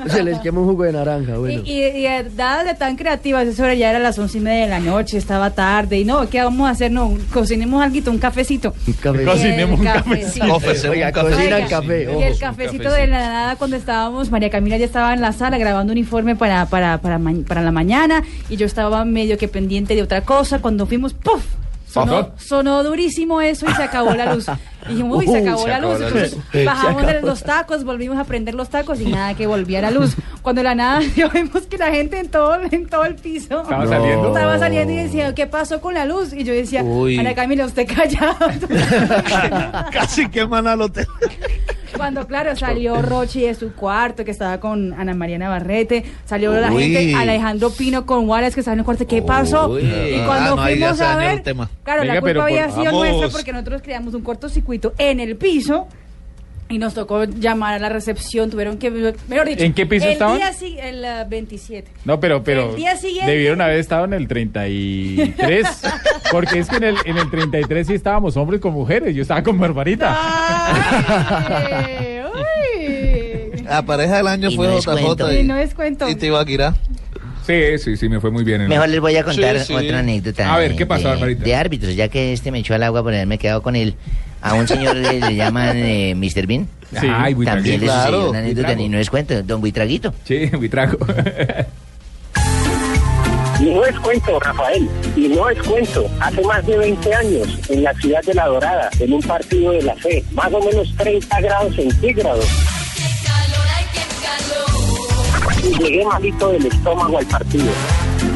Se les quema un jugo de naranja, bueno. Y, y, y, eh, dadas de tan creativas, eso ya era las once y media de la noche, estaba tarde, y no, ¿qué vamos a hacer? No, cocinemos algo, un cafecito. Un cafecito. Cocinemos un Y cafecito. Oiga, cocina café. Y el cafecito de la nada cuando estábamos, María Camila ya estaba en la sala grabando un informe para, para, para, para la mañana y yo estaba medio que pendiente de otra cosa. Cuando fuimos, ¡puf! Sonó, sonó durísimo eso y se acabó la luz. Y *laughs* dijimos, uy, se acabó la acabó luz. la Entonces luz. bajamos de los tacos, volvimos a prender los tacos y nada que volvía la luz. Cuando de la nada *laughs* yo vemos que la gente en todo, en todo el piso Estaba saliendo. estaba saliendo y decía, ¿qué pasó con la luz? Y yo decía, Uy. María Camila, usted callado. *laughs* Casi queman al hotel. Cuando, claro, salió Rochi de su cuarto, que estaba con Ana María Navarrete, salió la gente, Alejandro Pino con Wallace, que estaba en el cuarto, ¿qué pasó? Uy. Y Ah, cuando ya fuimos a ver, claro, Venga, la culpa pero por- había sido vamos. nuestra porque nosotros creamos un cortocircuito en el piso. Y nos tocó llamar a la recepción, tuvieron que, mejor dicho, ¿En qué piso el estaban? Día, el eh, 27. No, pero, pero El día siguiente- debieron haber estado en el 33, *laughs* porque es que en el, en el 33 sí estábamos hombres con mujeres, yo estaba con Barbarita. Ay, *laughs* uy. La pareja del año Y fue no. JJ Y no es cuento. y, y Tibaquirá. Sí, sí, sí, me fue muy bien. en- Mejor les voy a contar Sí, sí. otra anécdota. A ver, ¿qué pasó, de, Barbarita? de árbitros, ya que este me echó al agua por haberme quedado con él. A un señor le, le llaman eh, Mr. Bean. Sí. Ay. También le claro, sucedió una anécdota, Buitrago. y no es cuento, don Buitraguito. Sí, Buitrago. Y no es cuento, Rafael, y no es cuento. Hace más de 20 años, en la ciudad de La Dorada, en un partido de la fe, más o menos 30 grados centígrados. Y llegué malito del estómago al partido.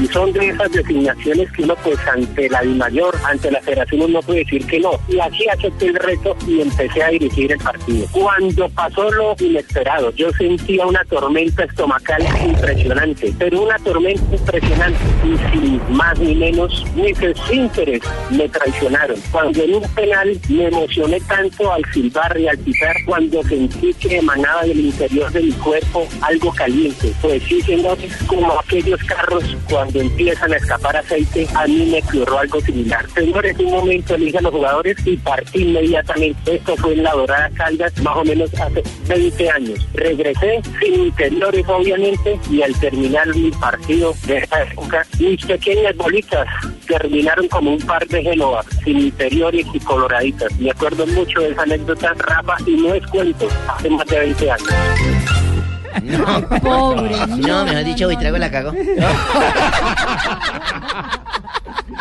Y son de esas designaciones que uno, pues, ante la DIMAYOR, ante la federación, uno puede decir que no. Y así acepté el reto y empecé a dirigir el partido. Cuando pasó lo inesperado, yo sentía una tormenta estomacal impresionante, pero una tormenta impresionante y sin más ni menos, mis esfínteres me traicionaron. Cuando en un penal me emocioné tanto al silbar y al pitar, cuando sentí que emanaba del interior de mi cuerpo algo caliente. Pues sí, señores, como aquellos carros cuando empiezan a escapar aceite, a mí me ocurrió algo similar. Señores, un momento elige a los jugadores y partí inmediatamente. Esto fue en la Dorada Caldas, más o menos hace 20 años. Regresé sin interiores, obviamente, y al terminar mi partido de esa época, mis pequeñas bolitas terminaron como un par de Génova, sin interiores y coloraditas. Me acuerdo mucho de esa anécdota, Rafa, y no es cuento, hace más de 20 años. Pobre. No, mejor dicho, Buitrago la cagó.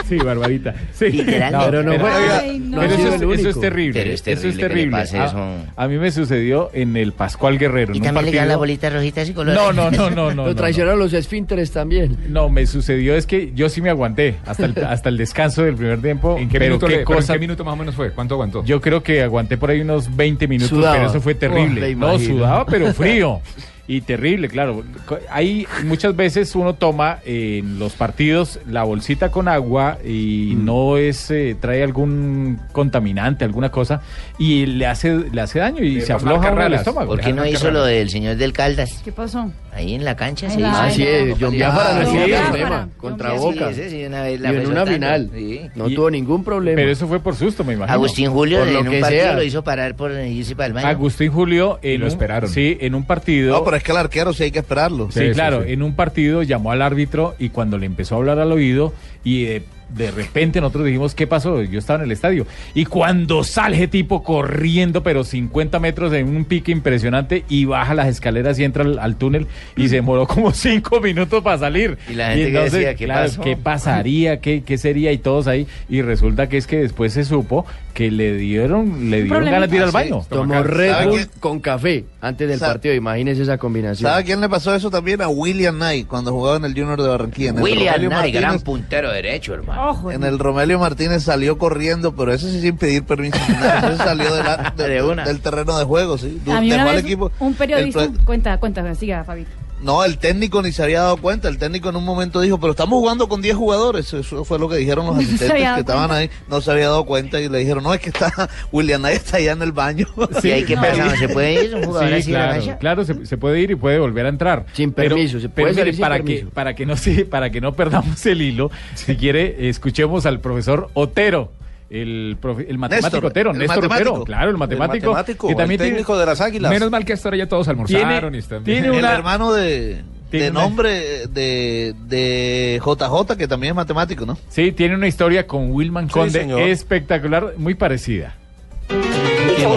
Sí, Barbarita. Sí. Literal. Pero no Ay, no. Pero no ha eso, es, eso terrible. Pero es eso es terrible que le terrible. pase A- eso. A, mí me sucedió en el Pascual Guerrero. Y en un también le las bolitas rojitas y colores. No, no, no, no, no. Lo no, traicionaron los esfínteres también. No, me sucedió es que yo sí me aguanté hasta el, *laughs* hasta el descanso del primer tiempo. ¿En qué, pero minuto qué le- pero en cosa. qué minuto más o menos fue? ¿Cuánto aguantó? Yo creo que aguanté por ahí unos 20 minutos, Sudaba. pero eso fue terrible. le no, sudaba, pero frío. *laughs* Y terrible, claro. Co- Hay muchas veces uno toma eh, en los partidos la bolsita con agua y Mm. no es eh, trae algún contaminante, alguna cosa y le hace le hace daño y se afloja uno el estómago. ¿Por qué no hizo lo del señor del Caldas? ¿Qué pasó? Ahí en la cancha se hizo. Así no. es, John Biafara Ah, no sí. problema. John Contra. Boca. Sí, sí, una vez la en una final. Sí. No Y- tuvo ningún problema. Pero eso fue por susto, me imagino. Agustín Julio Por lo en un que partido sea. lo hizo parar por irse para el baño. Agustín Julio en lo un- esperaron. Sí, en un partido. No, que el arquero sí hay que esperarlo. Sí, claro, sí. en un partido llamó al árbitro y cuando le empezó a hablar al oído y de de repente nosotros dijimos, ¿qué pasó? Yo estaba en el estadio. Y cuando sale tipo corriendo, pero 50 metros en un pique impresionante, y baja las escaleras y entra al, al túnel, y se demoró como *laughs* 5 minutos para salir. Y la gente que decía, ¿qué claro, pasó? ¿qué pasaría? ¿Qué, ¿Qué sería? Y todos ahí. Y resulta que es que después se supo que le dieron, le dieron ganas de ir al baño. Tomó Red ¿Sabe Bull con café antes del partido. Imagínese esa combinación. ¿Sabe a quién le pasó eso también? A William Knight cuando jugaba en el Junior de Barranquilla. William Knight, gran puntero derecho, hermano. En el Romelio Martínez salió corriendo, pero ese sí sin pedir permiso. Ese salió de la- *laughs* de- De una. del terreno de juego, sí. A mí Dejó al equipo. un periodista, el cuenta, cuenta, siga, Fabito. No, el técnico ni se había dado cuenta. El técnico en un momento dijo, pero estamos jugando con 10 jugadores. Eso fue lo que dijeron los *laughs* No se asistentes dado que estaban ahí. No se había dado cuenta y le dijeron, no, es que está *laughs* William está allá en el baño. ¿Y *laughs* ahí qué pasa? ¿No se puede ir un jugador Sí, así a la claro, cancha? claro, se, se puede ir y puede volver a entrar. Sin Pero- permiso, se pero puede mire, salir sin para que para que no se, para que no perdamos el hilo, si quiere escuchemos al profesor Otero. El, profe- el matemático Néstor, Otero, el Néstor matemático. Otero, claro, el matemático. matemático, que el también tiene- técnico de las Águilas. Menos mal que hasta ahora ya todos almorzaron y están tiene el una- hermano de, Tiene de una- nombre de, de JJ, que también es matemático, ¿no? Sí, tiene una historia con Wilman Conde espectacular, muy parecida.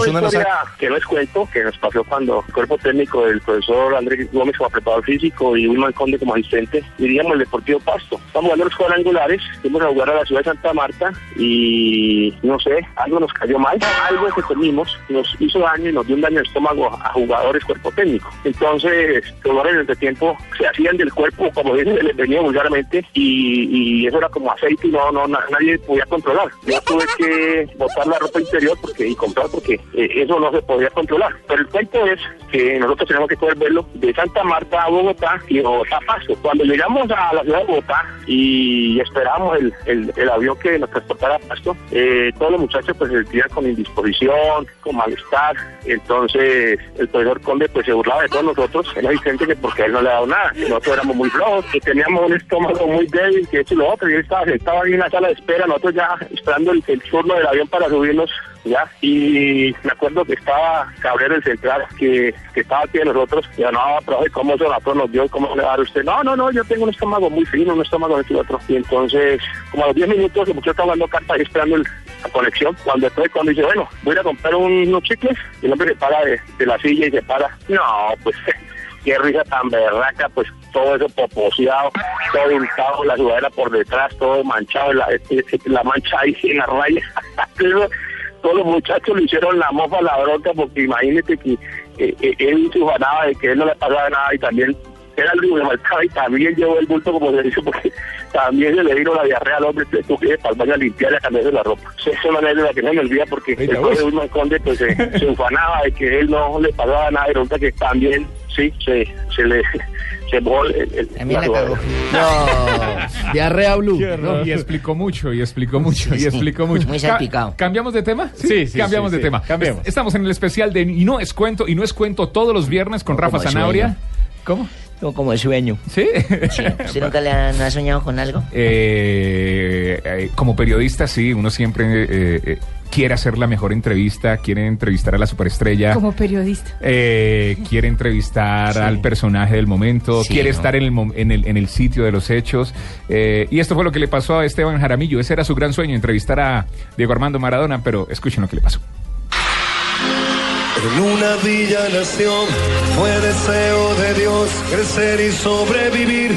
Una que no les cuento, que nos pasó cuando el cuerpo técnico del profesor Andrés Gómez como preparador físico y Wilman Conde como asistente, diríamos el Deportivo Pasto. Estamos jugando los cuadrangulares, fuimos a jugar a la ciudad de Santa Marta y no sé, algo nos cayó mal, algo que comimos nos hizo daño y nos dio un daño de estómago a jugadores cuerpo técnico. Entonces, en el tiempo se hacían del cuerpo, como dicen, les venía vulgarmente y, y eso era como aceite y no, no, na- nadie podía controlar. Yo tuve que botar la ropa interior porque y comprar porque eh, eso no se podía controlar. Pero el cuento es que nosotros tenemos que coger vuelo de Santa Marta a Bogotá y Bogotá a Pasto. Cuando llegamos a la ciudad de Bogotá y esperamos el, el, avión que nos transportara a Pasto, eh, todos los muchachos pues se sentían con indisposición, con malestar. Entonces el profesor Conde pues se burlaba de todos nosotros, el asistente, que porque él no le ha dado nada, que nosotros éramos muy flojos, que teníamos un estómago muy débil, que esto y lo otro, y él estaba sentado ahí en la sala de espera, nosotros ya esperando el, el turno del avión para subirnos ya y me acuerdo que estaba Cabrera el central que, que estaba aquí de nosotros y yo, no profe cómo se nosotros nos dio cómo le va a dar usted no no no yo tengo un estómago muy fino un estómago de otro y entonces como a los 10 minutos el muchacho estaba jugando cartas ahí esperando el- la conexión cuando después cuando dice bueno voy a comprar un- unos chicles y el hombre se para de, la silla y se para. No pues *laughs* qué risa tan berraca, pues todo eso poposeado, todo untado, la sudadera por detrás, todo manchado, la, eh, la mancha ahí en la raya. *laughs* Todos los muchachos le hicieron la mofa, la bronca, porque imagínate que eh, eh, él se ufanaba de que él no le pasaba nada y también era el único que faltaba y también llevó el bulto como se dice porque también se le vino la diarrea al hombre, tuvo que ir para el baño a limpiar y a cambiarse la ropa. Esa es una anécdota que no me olvida porque el pobre Wilman Conde pues se, *laughs* se ufanaba de que él no le pasaba nada y resulta que también sí se, se le se mojó el, el- También la sudadera. No, diarrea blue. No, y explicó mucho, y explicó mucho, y explicó mucho. Muy Ca- salpicado. ¿Cambiamos de tema? Sí, sí, Cambiamos sí, de sí. tema. Cambiemos. Es- Estamos en el especial de Y no es cuento, y no es cuento todos los viernes con Rafa sueño. ¿Cómo? Como, como sueño. ¿Sí? Sí. ¿Usted nunca le ha, no ha soñado con algo? Eh, eh, como periodista, sí, uno siempre eh, eh, quiere hacer la mejor entrevista, quiere entrevistar a la superestrella. Como periodista. Eh, quiere entrevistar al personaje del momento, Sí, quiere ¿no? estar en el, en, el, en el sitio de los hechos. Eh, y esto fue lo que le pasó a Esteban Jaramillo. Ese era su gran sueño, entrevistar a Diego Armando Maradona, pero escuchen lo que le pasó. En una villa nación fue deseo de Dios crecer y sobrevivir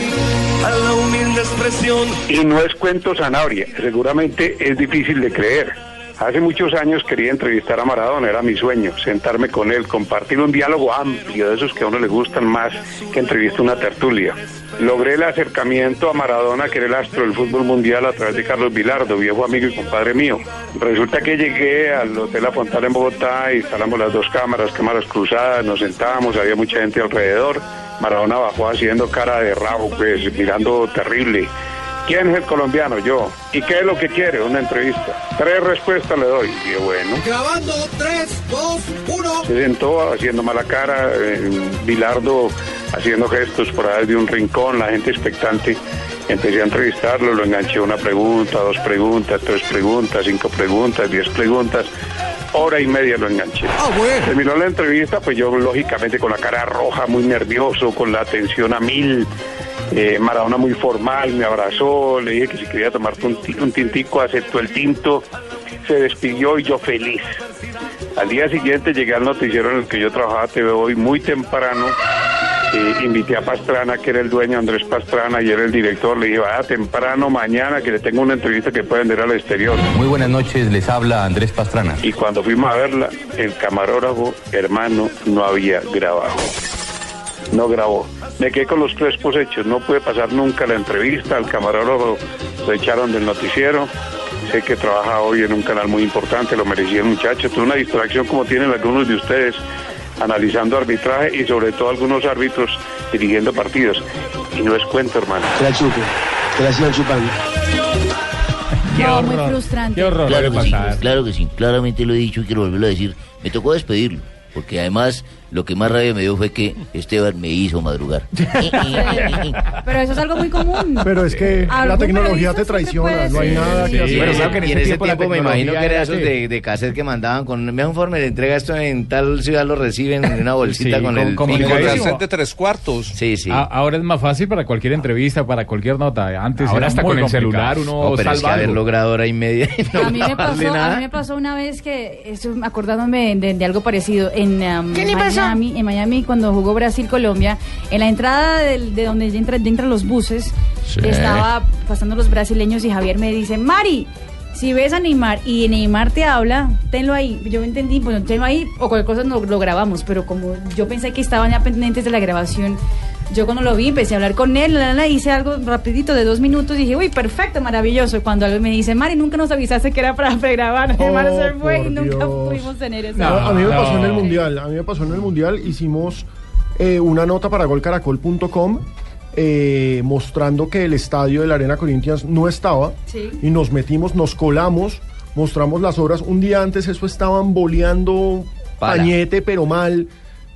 a la humilde expresión. Y no es cuento Sanabria, seguramente es difícil de creer. Hace muchos años quería entrevistar a Maradona, era mi sueño, sentarme con él, compartir un diálogo amplio, de esos que a uno le gustan más que entrevista una tertulia. Logré el acercamiento a Maradona, que era el astro del fútbol mundial, a través de Carlos Vilardo, viejo amigo y compadre mío. Resulta que llegué al Hotel La Fontana en Bogotá, instalamos las dos cámaras, cámaras cruzadas, nos sentamos, había mucha gente alrededor. Maradona bajó haciendo cara de rabo, pues mirando terrible. ¿Quién es el colombiano? Yo. ¿Y qué es lo que quiere? Una entrevista. Tres respuestas le doy. Y bueno. Grabando 3, 2, 1. Se sentó haciendo mala cara, eh, Bilardo haciendo gestos por ahí de un rincón, la gente expectante. Empecé a entrevistarlo, lo enganché una pregunta, dos preguntas, tres preguntas, cinco preguntas, diez preguntas. Hora y media lo enganché. Terminó la entrevista, pues yo lógicamente con la cara roja, muy nervioso, con la atención a mil. Eh, Maradona muy formal, me abrazó, le dije que si quería tomarte un, ti- un tintico, aceptó el tinto, se despidió y yo feliz. Al día siguiente llegué al noticiero en el que yo trabajaba, TV Hoy, muy temprano. eh, invité a Pastrana, que era el dueño, Andrés Pastrana, y era el director. Le dije, vaya temprano mañana que le tengo una entrevista que pueden ver al exterior. Muy buenas noches, les habla Andrés Pastrana. Y cuando fuimos a verla, el camarógrafo, hermano, no había grabado. No grabó. Me quedé con los crespos hechos. No pude pasar nunca la entrevista. Al camarógrafo lo echaron del noticiero. Sé que trabaja hoy en un canal muy importante, lo merecía el muchacho. Tuve una distracción como tienen algunos de ustedes, analizando arbitraje y sobre todo algunos árbitros dirigiendo partidos. Y no es cuento, hermano. La chupe, que la sigan chupando. No, muy frustrante. Claro que, sí, claro que sí, claramente lo he dicho y quiero volverlo a decir. Me tocó despedirlo, porque además lo que más rabia me dio fue que *laughs* Esteban me hizo madrugar. *laughs* Pero eso es algo muy común. Pero es que la tecnología te traiciona, no hay nada que hacer. Pero claro que en ese tiempo, me imagino que era esos de, de cassette que mandaban con me da un forma le entrega esto en tal ciudad lo reciben en una bolsita Sí, con, con- el con el de tres cuartos. Sí, sí. A- ahora es más fácil para cualquier entrevista, para cualquier nota. Antes Ahora era hasta muy con el celular uno No, pero es que haber logrado hora y media y no a mí, me pasó, a mí me pasó una vez que, eso, acordándome de, de algo parecido, en um, ¿Qué le pasó? Miami, en Miami cuando jugó Brasil-Colombia, en la entrada del- de donde entra- de entran los buses, Sí. estaba pasando los brasileños y Javier me dice, Mari, si ves a Neymar y Neymar te habla, tenlo ahí. Yo entendí, bueno, tenlo ahí o cualquier cosa no, lo grabamos, pero como yo pensé que estaban ya pendientes de la grabación, yo cuando lo vi empecé a hablar con él, la, la, la, hice algo rapidito de dos minutos, dije, uy, perfecto, maravilloso. Y cuando él me dice, Mari, nunca nos avisaste que era para pregrabar, *laughs* Oh, se fue y nunca Dios. pudimos tener eso. No, a mí me No. pasó en el mundial. A mí me pasó en el mundial. Hicimos eh, una nota para golcaracol.com eh, mostrando que el estadio de la Arena Corinthians no estaba. Sí. Y nos metimos, nos colamos, mostramos las obras. Un día antes eso estaban boleando pañete, pero mal.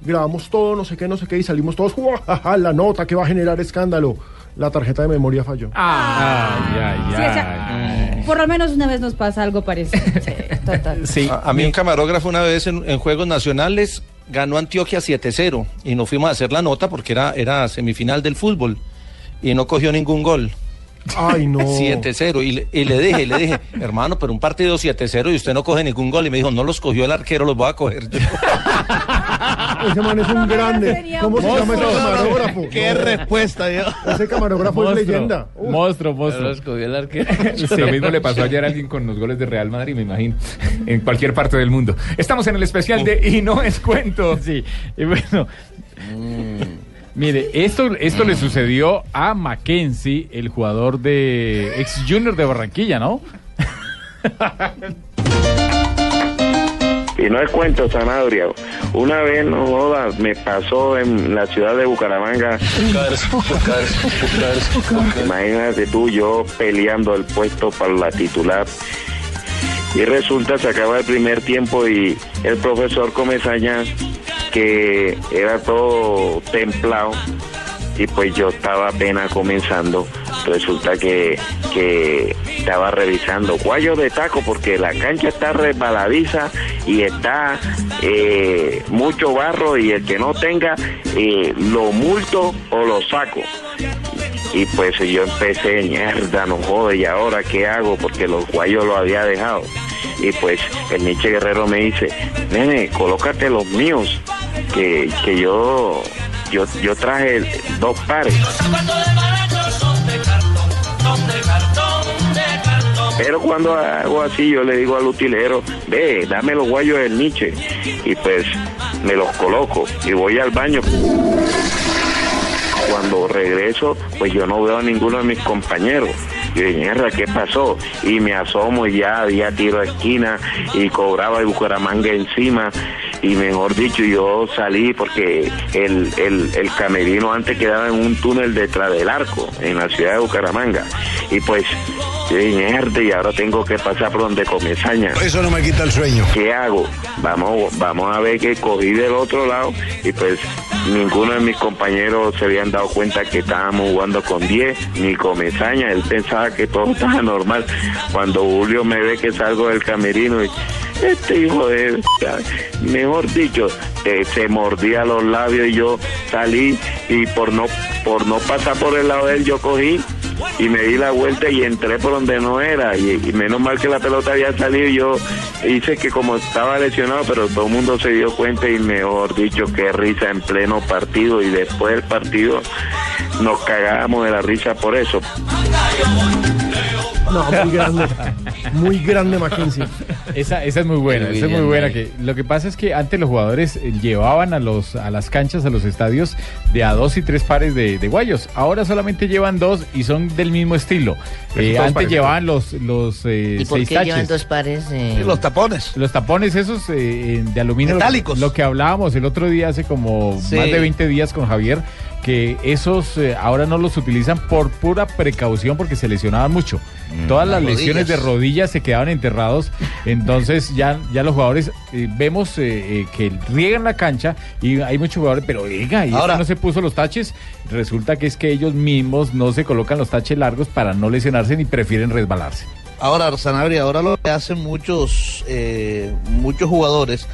Grabamos todo, no sé qué, no sé qué, y salimos todos, "Juajaja, la nota que va a generar escándalo. La tarjeta de memoria falló. Ay, ay, Sí, o sea, por lo menos una vez nos pasa algo parecido. *laughs* Sí, total. A, a mí un camarógrafo una vez en, en Juegos Nacionales ganó Antioquia 7-0 y nos fuimos a hacer la nota porque era, era semifinal del fútbol y no cogió ningún gol. Ay, no. *laughs* 7-0 y, le- y le dije, y le dije, *laughs* hermano, pero un partido 7-0 y usted no coge ningún gol y me dijo, no los cogió el arquero, los voy a coger yo. Ese man es un grande. ¿Cómo se llama ese camarógrafo? Qué respuesta, Dios. Ese camarógrafo es leyenda. Monstruo, monstruo. El arquero. *laughs* Lo mismo le pasó ayer a alguien con los goles de Real Madrid, me imagino, en cualquier parte del mundo. Estamos en el especial de Y no es cuento. Sí, y bueno. Mire, esto, esto le sucedió a Mackenzie, el jugador de ex Junior de Barranquilla, ¿no? *laughs* Y no es cuento, Sanabria. Una vez, no joda, me pasó en la ciudad de Bucaramanga. Imagínate tú, yo peleando el puesto para la titular. Y resulta, se acaba el primer tiempo y el profesor Comesaña, que era todo templado, y pues yo estaba apenas comenzando. Resulta que, que estaba revisando guayo de taco porque la cancha está resbaladiza y está eh, mucho barro y el que no tenga eh, lo multo o lo saco. Y pues yo empecé, mierda, no jode, ¿y ahora qué hago? Porque los guayos lo había dejado. Y pues el Nietzsche Guerrero me dice, nene, colócate los míos, que, que yo, yo, yo traje dos pares. Pero cuando hago así, yo le digo al utilero, ve, dame los guayos del Nietzsche. Y pues me los coloco y voy al baño. Cuando regreso, pues yo no veo a ninguno de mis compañeros. Y mierda, ¿qué pasó? Y me asomo y ya había tiro a esquina y cobraba el Bucaramanga encima. Y mejor dicho, yo salí porque el, el, el camerino antes quedaba en un túnel detrás del arco, en la ciudad de Bucaramanga. Y pues, mierda, y ahora tengo que pasar por donde Comesaña. Eso no me quita el sueño. ¿Qué hago? Vamos, vamos a ver que cogí del otro lado y pues ninguno de mis compañeros se habían dado cuenta que estábamos jugando con 10, ni Comesaña, él pensaba que todo estaba *laughs* normal. Cuando Julio me ve que salgo del camerino y este hijo de... Mejor dicho, se mordía los labios y yo salí y por no por no pasar por el lado de él, yo cogí y me di la vuelta y entré por donde no era. Y, menos mal que la pelota había salido. Yo hice que como estaba lesionado, pero todo el mundo se dio cuenta y mejor dicho, qué risa en pleno partido. Y después del partido nos cagábamos de la risa por eso. No, muy grande. Muy grande Mackenzie. Esa, esa es muy buena, esa es muy buena. Que lo que pasa es que antes los jugadores eh, llevaban a los a las canchas, a los estadios, de a dos y tres pares de, de guayos. Ahora solamente llevan dos y son del mismo estilo. Eh, antes pares. llevaban los, los eh, ¿Y por seis qué llevan dos pares? eh? Los tapones. Los tapones esos eh, de aluminio. Metálicos. Lo que hablábamos el otro día, hace como Sí. más de 20 días con Javier, que esos eh, ahora no los utilizan por pura precaución porque se lesionaban mucho. Todas las las lesiones de rodillas. se quedaban enterrados. Entonces ya, ya los jugadores eh, vemos eh, eh, que riegan la cancha y hay muchos jugadores, pero oiga, y Ahora- ahora no se puso los taches. Resulta que es que ellos mismos no se colocan los taches largos para no lesionarse ni prefieren resbalarse. Ahora, Sanabria, ahora lo que hacen muchos, eh, muchos jugadores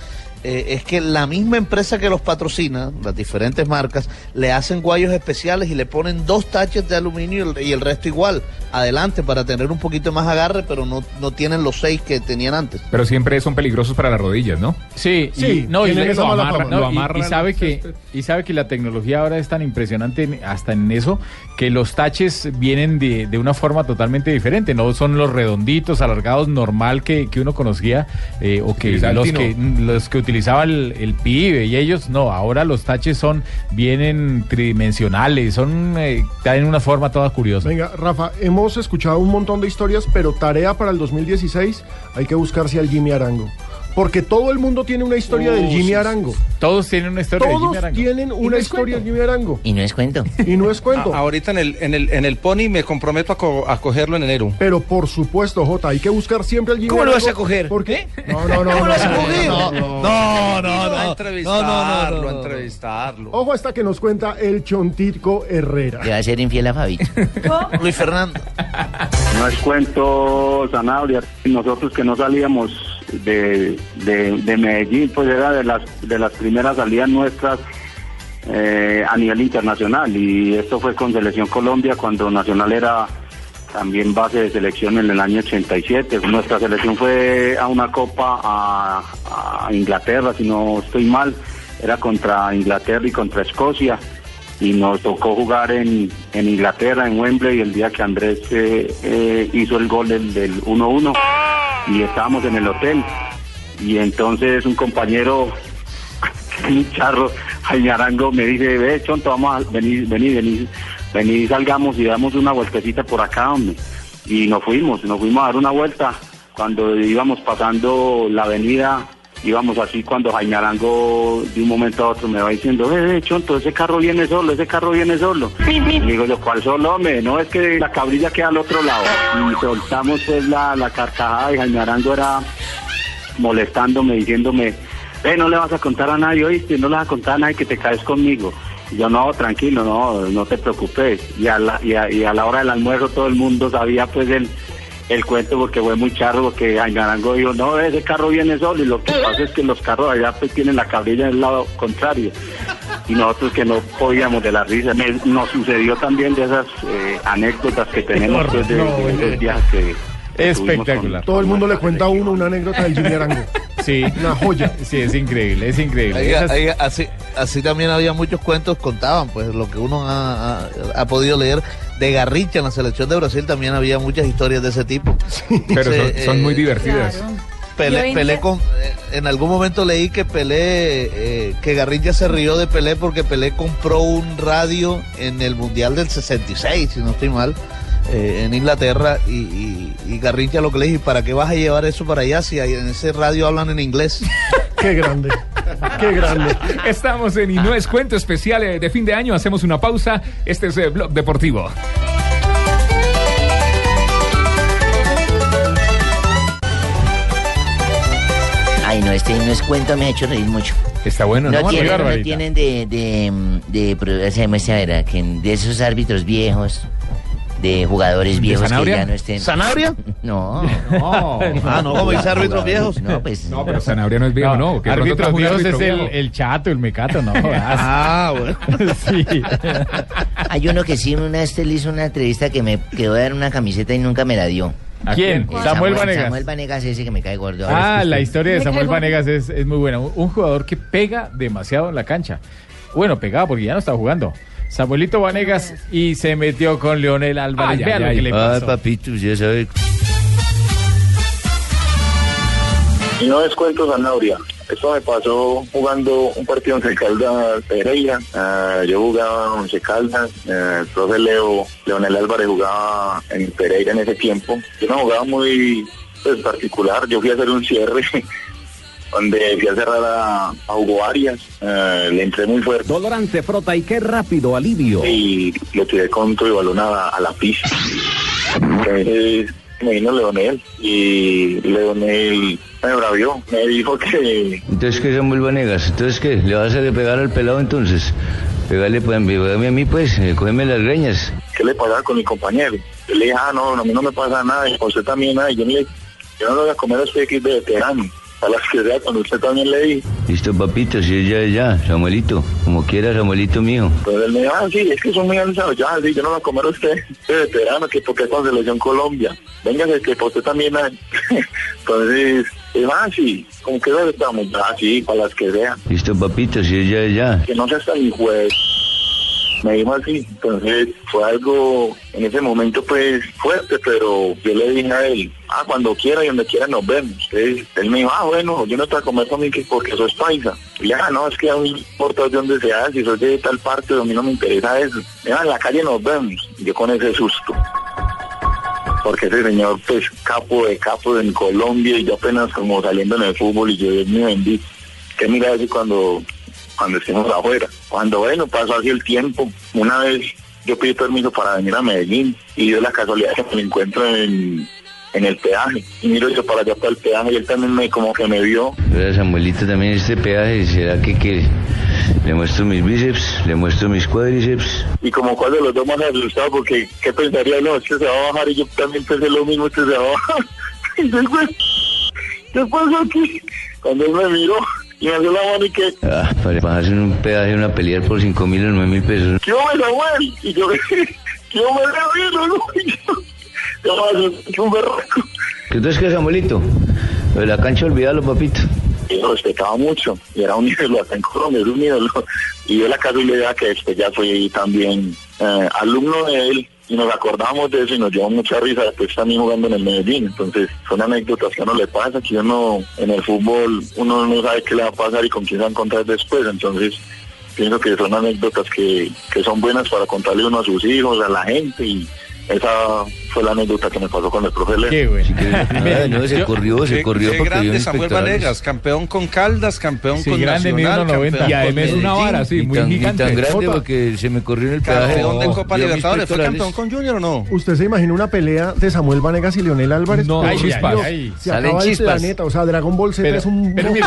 eh, es que la misma empresa que los patrocina, las diferentes marcas, le hacen guayos especiales y le ponen dos taches de aluminio y el, resto igual, adelante, para tener un poquito más agarre, pero no, no tienen los seis que tenían antes. Pero siempre son peligrosos para las rodillas, ¿no? Sí, Sí, y, no, y, le- lo amarra- fama. no, Lo y- sabe que y sabe que la tecnología ahora es tan impresionante hasta en eso que los taches vienen de, de una forma totalmente diferente, no son los redonditos, alargados normal que, que uno conocía eh, o que Sí, los que los que utilizaba el, el pibe y ellos no, ahora los taches son vienen tridimensionales, son eh, una forma toda curiosa. Rafa, hemos escuchado un montón de historias, pero tarea para el 2016 hay que buscarse al Jimmy Arango. Porque todo el mundo tiene una historia Oh, del Jimmy sí, Arango. Todos tienen una historia de Todos Jimmy Arango. tienen no una historia del Jimmy Arango. Y no es cuento. Y no es cuento. A- ahorita en el, en, el, en el Pony me comprometo a, co- a cogerlo en enero. Pero por supuesto, Jota, hay que buscar siempre al Jimmy ¿Cómo lo Arango. vas a coger? ¿Por qué? No, no, no. ¿Cómo no, lo vas a no, coger? no, No, no, no, A entrevistarlo, a entrevistarlo. Ojo hasta que nos cuenta el Chontico Herrera. Le va a ser infiel a Fabito. Luis Fernando. No es cuento, Zanabria. Nosotros que no salíamos de, de, de Medellín, pues era de las, de las primeras salidas nuestras eh, a nivel internacional. Y esto fue con Selección Colombia cuando Nacional era también base de selección en el año 87. Nuestra selección fue a una copa a Inglaterra, si no estoy mal. Era contra Inglaterra y contra Escocia y nos tocó jugar en, en Inglaterra, en Wembley, el día que Andrés eh, eh, hizo el gol del, del 1-1 y estábamos en el hotel. Y entonces un compañero, *laughs* un charro, Jaime me dice, ve, Chonto, vamos a venir, venir, venir, venir, salgamos y damos una vueltecita por acá, hombre. Y nos fuimos, nos fuimos a dar una vuelta. Cuando íbamos pasando la avenida, íbamos así cuando Jaime Arango de un momento a otro me va diciendo, ve, Chonto, ese carro viene solo, ese carro viene solo. Y digo yo, ¿cuál solo, hombre? No, es que la cabrilla queda al otro lado. Y soltamos pues la, la carcajada y Jaime Arango era molestándome, diciéndome, ve, no le vas a contar a nadie, oíste, no le vas a contar a nadie que te caes conmigo. Y yo, no, tranquilo, no, no te preocupes. Y a la, y a, y a la hora del almuerzo todo el mundo sabía pues el, el cuento porque fue muy charro, porque Jaime Arango dijo, no, ese carro viene solo. Y lo que pasa es que los carros allá pues tienen la cabrilla del lado contrario. Y nosotros que no podíamos de la risa. Me- nos sucedió también de esas eh, anécdotas que tenemos pues, de, de esos viajes que... con- Todo el mundo le cuenta a uno una anécdota del Jimmy Arango. *laughs* Sí. Una joya. Sí, es increíble, es increíble. Esas- así, así también había muchos cuentos, contaban, pues lo que uno ha, ha- ha podido leer de Garrincha en la selección de Brasil, también había muchas historias de ese tipo. Pero son, muy eh, divertidas. Pelé, con, eh, en algún momento leí que Pelé, eh, que Garrincha se rió de Pelé porque Pelé compró un radio en el Mundial del 66, si no estoy mal, eh, en Inglaterra, y, y- y Garrincha lo que le dije, ¿para qué vas a llevar eso para allá si en ese radio hablan en inglés? *laughs* Qué grande, *laughs* qué grande. Estamos en Y no es cuento especial eh, de fin de año. Hacemos una pausa. Este es el Blog Deportivo. Ay, no, este no es cuento, me ha hecho reír mucho. Está bueno, No, ¿no? tienen, no Barbarita? tienen de, de, de, muestra, verá, que de esos árbitros viejos, de jugadores viejos que Sanabria? ya no estén. ¿Sanabria? *laughs* No. No. Ah, no, como dice árbitros viejos. No, pues. No, pero Sanabria no es viejo, no. pronto árbitros viejos árbitro es el, viejo. el chato, el mecato, no. *laughs* Ah, bueno. *laughs* sí. Hay uno que sí, una vez le hizo una entrevista que me quedó a dar una camiseta y nunca me la dio. ¿A quién? El Samuel Vanegas. Samuel Vanegas ese que me cae gordo. Ah, la historia de Samuel. Vanegas es, es muy buena. Un, un jugador que pega demasiado en la cancha. Bueno, pegaba porque ya no está jugando. Samuelito Vanegas y se metió con Leonel Álvarez. Ay, Vea ay, lo ay. que le Ay, pasó. papito, ya sabe. Y no descuento Zanabria. Esto me pasó jugando un partido en Caldas Pereira. Ah, yo jugaba en Caldas. eh, el profe Leo, Leonel Álvarez jugaba en Pereira en ese tiempo. Yo no jugaba muy pues, particular. Yo fui a hacer un cierre *laughs* donde fui a cerrar a, a Hugo Arias. Eh, le entré muy fuerte. Dolorante frota y qué rápido alivio. y le tiré con todo y balón a, a la pista. Entonces me vino Leonel y Leonel me bravió, me dijo que Entonces, ¿qué Samuel Vanegas? Entonces, ¿qué? ¿Le vas a pegar al pelado entonces? Pegale, pues, pegame a mí, pues, eh, cógeme las greñas. qué le pasaba con mi compañero. Yo le dije, ah, no, a mí no me pasa nada, y usted también nada. Y yo, le, yo no lo voy a comer a usted que es de veterano. A las que sea, cuando usted también le di. Listo, papito, si es ya, es ya, Samuelito, como quiera, Samuelito mío. Entonces él me dijo, ah, sí, es que son muy avanzados. Ya, sí, yo no lo voy a comer a usted de *laughs* veterano, que porque con selección Colombia. Venga, que para usted también hay. *laughs* Entonces, es ah, sí, como que estamos, ah, sí, para las que sean. Listo, papito, si es ya, es ya. que no seas tan juez. Me dijo así, entonces fue algo en ese momento pues fuerte, pero yo le dije a él, ah, cuando quiera y donde quiera nos vemos. Él me dijo, ah, bueno, yo no te voy a comer conmigo que porque sos paisa. Y ya, no, es que a mí no importa de dónde seas, si sos de tal parte, a mí no me interesa eso. Ya, en la calle nos vemos. Yo con ese susto. Porque ese señor, pues, capo de capo en Colombia y yo apenas como saliendo en el fútbol y yo, Dios mío bendito. ¿Qué mira así cuando, cuando estemos afuera? Cuando, bueno, pasó así el tiempo. Una vez yo pedí permiso para venir a Medellín y dio la casualidad que me encuentro en, en el peaje. Y miro yo para allá para el peaje y él también me como que me vio. Ahora, Samuelito también este peaje, ¿será que quiere? Le muestro mis bíceps, le muestro mis cuádriceps. Y como cuál de los dos más asustado porque ¿qué pensaría? No, este se va a bajar y yo también pensé lo mismo, este se va a bajar. *laughs* Y después, ¿qué pasó aquí? Cuando él me miró y me hace la mano y que, Ah, para bajarse en un peaje, una pelear por cinco mil o nueve mil pesos. ¿qué hombre, Samuel? Y yo, ¿qué hombre, Ramiro? ¿no? Y yo, yo, yo, un berraco. ¿qué, Samuelito? Lo de la cancha, olvídalo, papito. y lo respetaba mucho y era un ídolo acá en Colombia, era un ídolo y yo la casualidad que después ya fui también eh, alumno de él y nos acordamos de eso y nos llevó mucha risa después también jugando en el Medellín. Entonces son anécdotas que a uno le pasa que uno en el fútbol uno no sabe qué le va a pasar y con quién se va a encontrar después. Entonces pienso que son anécdotas que, que son buenas para contarle uno a sus hijos, a la gente y esa fue la anécdota que me pasó con el profe Leo. Qué bueno. Ah, *laughs* no, se Yo- corrió, se qué- corrió qué porque grande Samuel. Vanegas, campeón con Caldas, campeón Sí, con grande, Nacional, mide 1.90, campeón y además con una vara, sí, muy tan, gigante. tan grande porque se me corrió en el peaje. Campeón de Copa Libertadores, ¿fue campeón con Junior o no? ¿Usted se imagina una pelea de Samuel Vanegas y Leonel Álvarez? No, Por ay, Dios, ay, ay. Se Salen acaba el chispas. planeta. O sea, Dragon Ball Z Pero, es un... pero mire,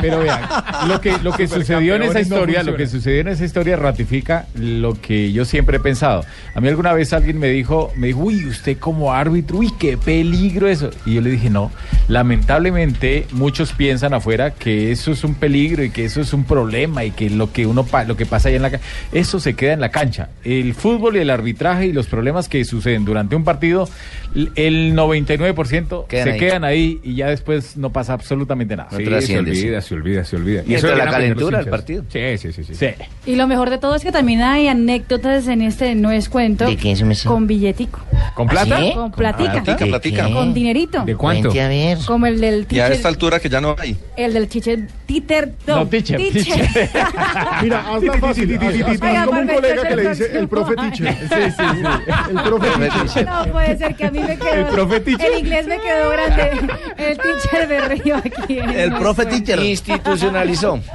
pero, vean, lo que, lo que *laughs* sucedió en esa historia, lo que sucedió en esa historia ratifica lo que yo siempre he pensado. A mí alguna vez alguien me dijo, me dijo, uy, usted como árbitro, uy, qué peligro eso. Y yo le dije, no, lamentablemente muchos piensan afuera que eso es un peligro y que eso es un problema y que lo que uno pa- lo que pasa ahí en la cancha, eso se queda en la cancha. El fútbol y el arbitraje y los problemas que suceden durante un partido, el 99% Quedan se ahí. quedan ahí y ya después no pasa absolutamente nada. No Sí, trasciende, se olvida, se olvida, se olvida. Y eso la viene a aprender calentura del partido. Sí, sí, sí, sí. Sí. Y lo mejor de todo es que también hay anécdotas en este No es cuento ¿De qué sé? con billetico, ¿Con plata? ¿Sí? con platica, Platica, platica. con dinerito, ¿De cuánto? Cuente a ver. como el del Y a teacher, esta altura que ya no hay. el del teacher, títer, No, teacher, teacher. *laughs* Mira, hazla fácil. haz- como un colega que le dice el profe teacher. Sí, sí, sí. *laughs* El profe teacher. No puede ser que a mí me quedó. El profe teacher. El inglés me quedó grande. El teacher de Río aquí. El No profe teacher. Institucionalizó. *laughs*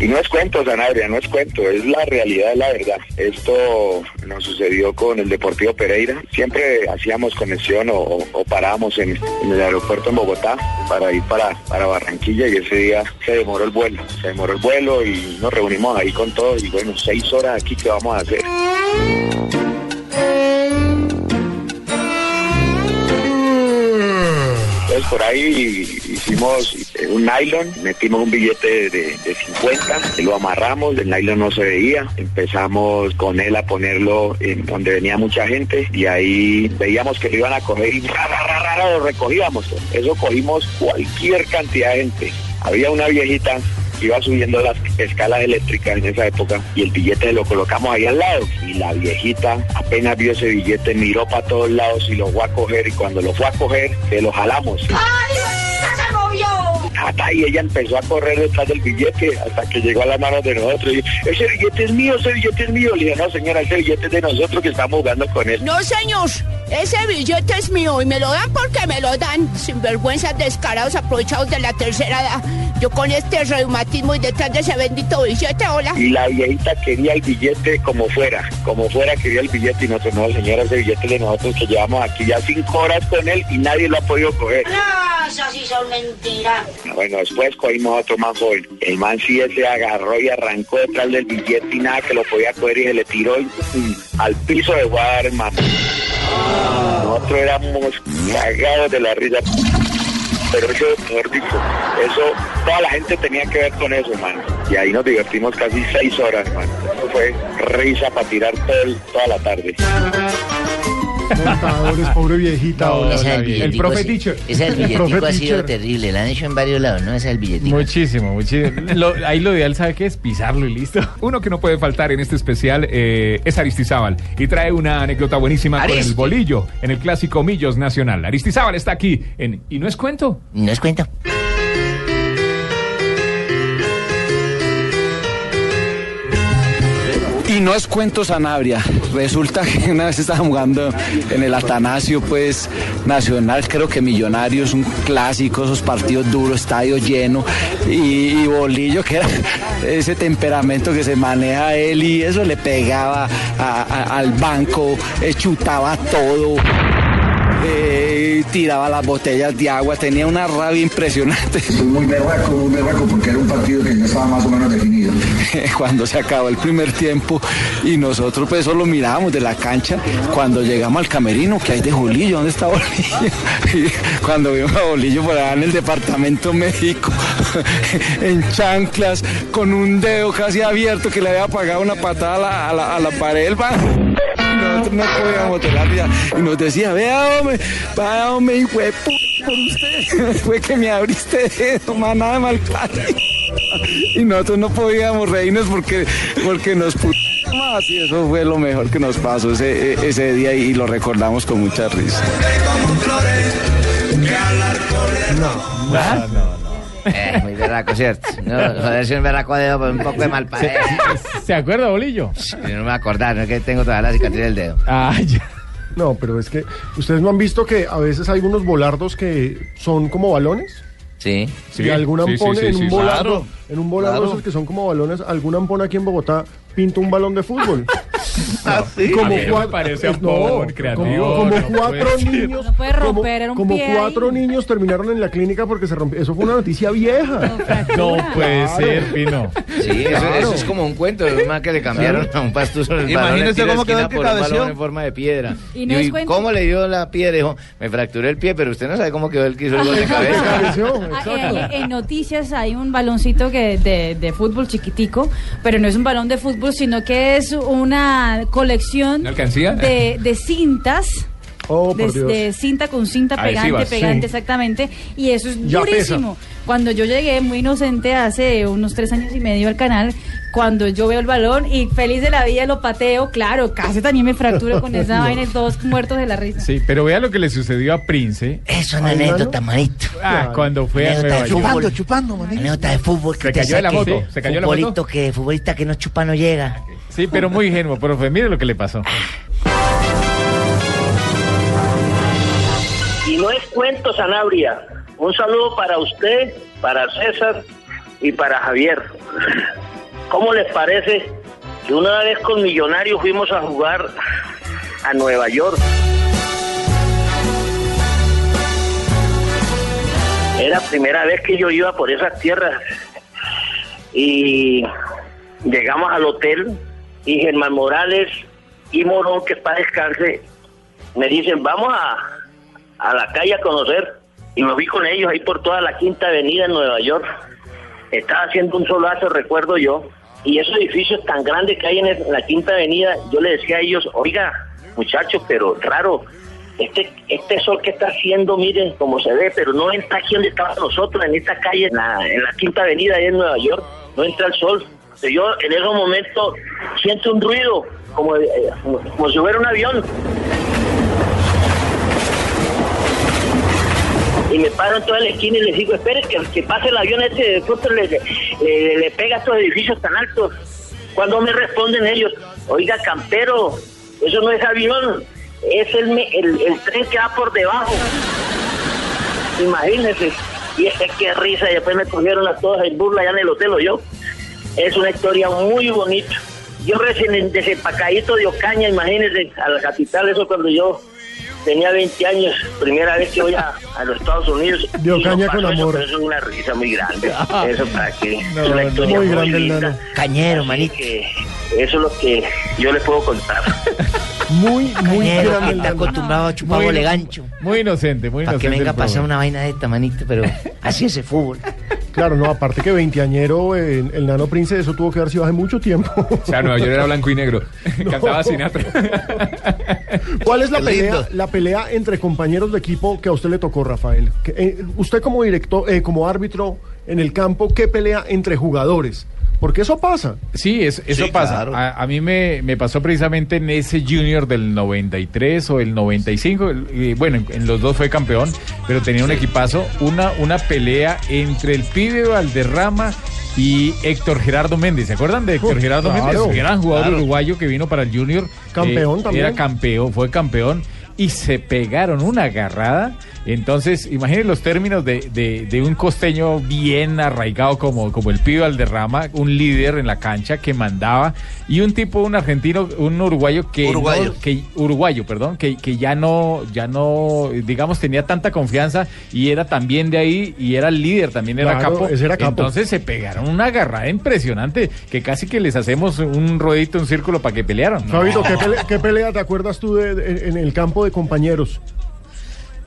Y no es cuento, Sanabria, no es cuento, es la realidad, la verdad. Esto nos sucedió con el Deportivo Pereira. Siempre hacíamos conexión o, o- parábamos en, el aeropuerto en Bogotá para ir para, para Barranquilla y ese día se demoró el vuelo. Se demoró el vuelo y nos reunimos ahí con todos y bueno, seis horas aquí, ¿qué vamos a hacer? Por ahí hicimos un nylon, metimos un billete de, de 50, lo amarramos, el nylon no se veía, empezamos con él a ponerlo en donde venía mucha gente y ahí veíamos que lo iban a coger y ra, ra, ra, lo recogíamos. Eso cogimos cualquier cantidad de gente. Había una viejita iba subiendo las escalas eléctricas en esa época y el billete lo colocamos ahí al lado y la viejita apenas vio ese billete miró para todos lados y lo fue a coger y cuando lo fue a coger se lo jalamos ¡Se movió! Hasta y ella empezó a correr detrás del billete hasta que llegó a las manos de nosotros y ese billete es mío, ese billete es mío. Le dije, no señora, ese billete es de nosotros que estamos jugando con él. No, señor. Ese billete es mío y me lo dan porque me lo dan. Sinvergüenzas descarados aprovechados de la tercera edad. Yo con este reumatismo y detrás de ese bendito billete, hola. Y la viejita quería el billete como fuera, como fuera quería el billete y nosotros, no señora, ese billete de nosotros que llevamos aquí ya cinco horas con él y nadie lo ha podido coger. No, eso sí son mentiras. Bueno, después cogimos a otro man joven. El man sí se agarró y arrancó detrás del billete y nada que lo podía coger y se le tiró y, y al piso de guardar el man. Nosotros éramos cagados de la risa. Pero eso, mejor dicho, eso, toda la gente tenía que ver con eso, hermano. Y ahí nos divertimos casi seis horas, hermano. Eso fue risa para tirar todo toda la tarde. Montadores, pobre viejita. No, hola, esa hola, del billetico, el profe ese- teacher. Ese del El billetico ha sido teacher. terrible. La han hecho en varios lados, ¿no? Ese del billetico. Muchísimo, muchísimo. Lo- ahí lo ideal, ¿sabe qué es? Pisarlo y listo. *laughs* Uno que no puede faltar en este especial eh, es Aristizábal y trae una anécdota buenísima con el bolillo en el clásico Millos Nacional. Aristizábal está aquí en Y no es cuento. No es cuento. Y no es cuento Sanabria. Resulta que una vez estaba jugando en el Atanasio, pues, nacional, creo que Millonarios, un clásico, esos partidos duros, estadio lleno, y, Bolillo, que era ese temperamento que se maneja él, y eso le pegaba al banco, chutaba todo. Eh, tiraba las botellas de agua, tenía una rabia impresionante. Muy berraco, muy berraco, porque era un partido que ya estaba más o menos definido. *laughs* cuando se acabó el primer tiempo y nosotros pues solo mirábamos de la cancha cuando llegamos al camerino que hay de Bolillo, ¿dónde está Bolillo? *laughs* Cuando vimos a Bolillo por allá en el departamento médico *laughs* en chanclas con un dedo casi abierto que le había pagado una patada a la, a la- a la pared del baño. Y nosotros no podíamos tener risa. y nos decía, vea hombre, vea hombre, de pu- por usted, *laughs* fue que me abriste eso, maná de mal parido". Y nosotros no podíamos reírnos porque, porque nos más y eso fue lo mejor que nos pasó ese, ese día y lo recordamos con mucha risa. No, no, no. Eh, muy berraco, ¿cierto? No, joderse un berraco dedo por un poco de mal ¿Se, ¿Se acuerda, Bolillo? Yo no me acordar, no es que tengo toda la cicatriz del dedo. Ah, ya. No, pero es que ustedes no han visto que a veces hay unos volardos que son como balones. Sí. y algún sí, sí, ampón sí, en sí, un sí. volardo, Claro, en un volardo claro. esos que son como balones, algún ampón aquí en Bogotá pinta un balón de fútbol. *laughs* sí. Como A cuatro, parece eh, no, creativo, como, como no cuatro puede ser. niños, No puede como, romper, era un como cuatro niños terminaron en la clínica porque se rompió. Eso fue una noticia vieja. No puede Claro. ser, Pino. Sí, eso, Claro. eso es como un cuento de un man que le cambiaron Claro. a un pastuso el balón Imagínese en cómo quedó el que cabeció. en forma de piedra. Y no. ¿Cómo le dio la piedra? Dijo, me fracturé el pie, pero usted no sabe cómo quedó el que hizo el gol de *laughs* cabeza. Ah, eh, en noticias hay un baloncito que de, de fútbol chiquitico, pero no es un balón de fútbol, sino que es una colección de, de cintas. Oh, de, por Dios. de cinta con cinta pegante, pegante, sí. exactamente. Y eso es Ya durísimo. Cuando yo llegué muy inocente hace unos tres años y medio al canal, cuando yo veo el balón y feliz de la vida lo pateo, claro, casi también me fracturo con esa *laughs* vaina y todos muertos de la risa. Sí, pero vea lo que le sucedió a Prince. Es una anécdota, manito. Ah, cuando fue a Nueva York. Fútbol. chupando, manito. Anécdota de fútbol. que Se cayó de la moto, se cayó la moto. Que, futbolista que no chupa no llega. Sí, pero muy ingenuo, profe. Mire lo que le pasó. Y no es cuento, Sanabria. Un saludo para usted, para César y para Javier. ¿Cómo les parece que una vez con Millonarios fuimos a jugar a Nueva York? Era primera vez que yo iba por esas tierras. Y llegamos al hotel y Germán Morales y Morón, que para descanse, me dicen, vamos a, a la calle a conocer. y me fui con ellos ahí por toda la Quinta Avenida en Nueva York. Estaba haciendo un solazo, recuerdo yo, y esos edificios tan grandes que hay en la Quinta Avenida, yo le decía a ellos, oiga, muchachos, pero raro, este, este sol que está haciendo, miren cómo se ve, pero no entra aquí donde estábamos nosotros, en esta calle, en la, en la Quinta Avenida ahí en Nueva York, no entra el sol. Yo en esos momentos siento un ruido, como, eh, como, si hubiera un avión. Y me paro en toda la esquina y les digo, espere que, que pase el avión ese, de pronto le, le- le pega a estos edificios tan altos. Cuando me responden ellos, oiga, campero, eso no es avión, es el, el, tren que va por debajo. Imagínense. Y es que risa, y después me cogieron a todas en burla allá en el hotel o yo. Es una historia muy bonita. Yo recién en- desempacadito de Ocaña, imagínense, a la capital, eso cuando yo tenía 20 años, primera vez que voy a, a los Estados Unidos. De no Ocaña con eso, amor. pero eso es una risa muy grande. *laughs* Eso para que No, es una no, historia muy muy, grande linda. Cañero, manito. eso es lo que yo les puedo contar. *laughs* Muy, muy Cañero, que el está acostumbrado a chupar Muy- bolegancho. Muy inocente, muy Para inocente. que venga a pasar una vaina de esta, manito, pero así es el fútbol. Claro, no, aparte que veinteañero, eh, el nano Prince, eso tuvo que haber sido hace mucho tiempo. O sea, Nueva York era blanco y negro. *laughs* Cantaba Sinatra. *laughs* ¿Cuál es la pelea, la pelea entre compañeros de equipo que a usted le tocó, Rafael? Que, eh, usted como director, eh, como árbitro en el campo, ¿qué pelea entre jugadores? Porque eso pasa. Sí, es- eso Sí, pasa. claro. A, a mí me, me pasó precisamente en ese Junior del 93 o el 95. el- y bueno, en, en los dos fue campeón, pero tenía un equipazo. Una, una pelea entre el pibe Valderrama y Héctor Gerardo Méndez. ¿Se acuerdan de Héctor Gerardo claro, Méndez? Gran jugador claro. uruguayo que vino para el Junior. Campeón Eh, también. Era campeón, fue campeón. Y se pegaron una agarrada. Entonces, imaginen los términos de, de- de un costeño bien arraigado como, como el pibe Valderrama, un líder en la cancha que mandaba, y un tipo, un argentino, un uruguayo que Uruguayo. no- que, uruguayo, perdón, que, que ya no, ya no, digamos, tenía tanta confianza y era también de ahí y era el líder, también era Claro, capo. ese era capo. Entonces se pegaron una agarrada impresionante que casi que les hacemos un ruedito, un círculo para que pelearan. ¿no? Fabito, ¿qué *laughs* pelea, qué pelea te acuerdas tú de, de- en el campo de compañeros?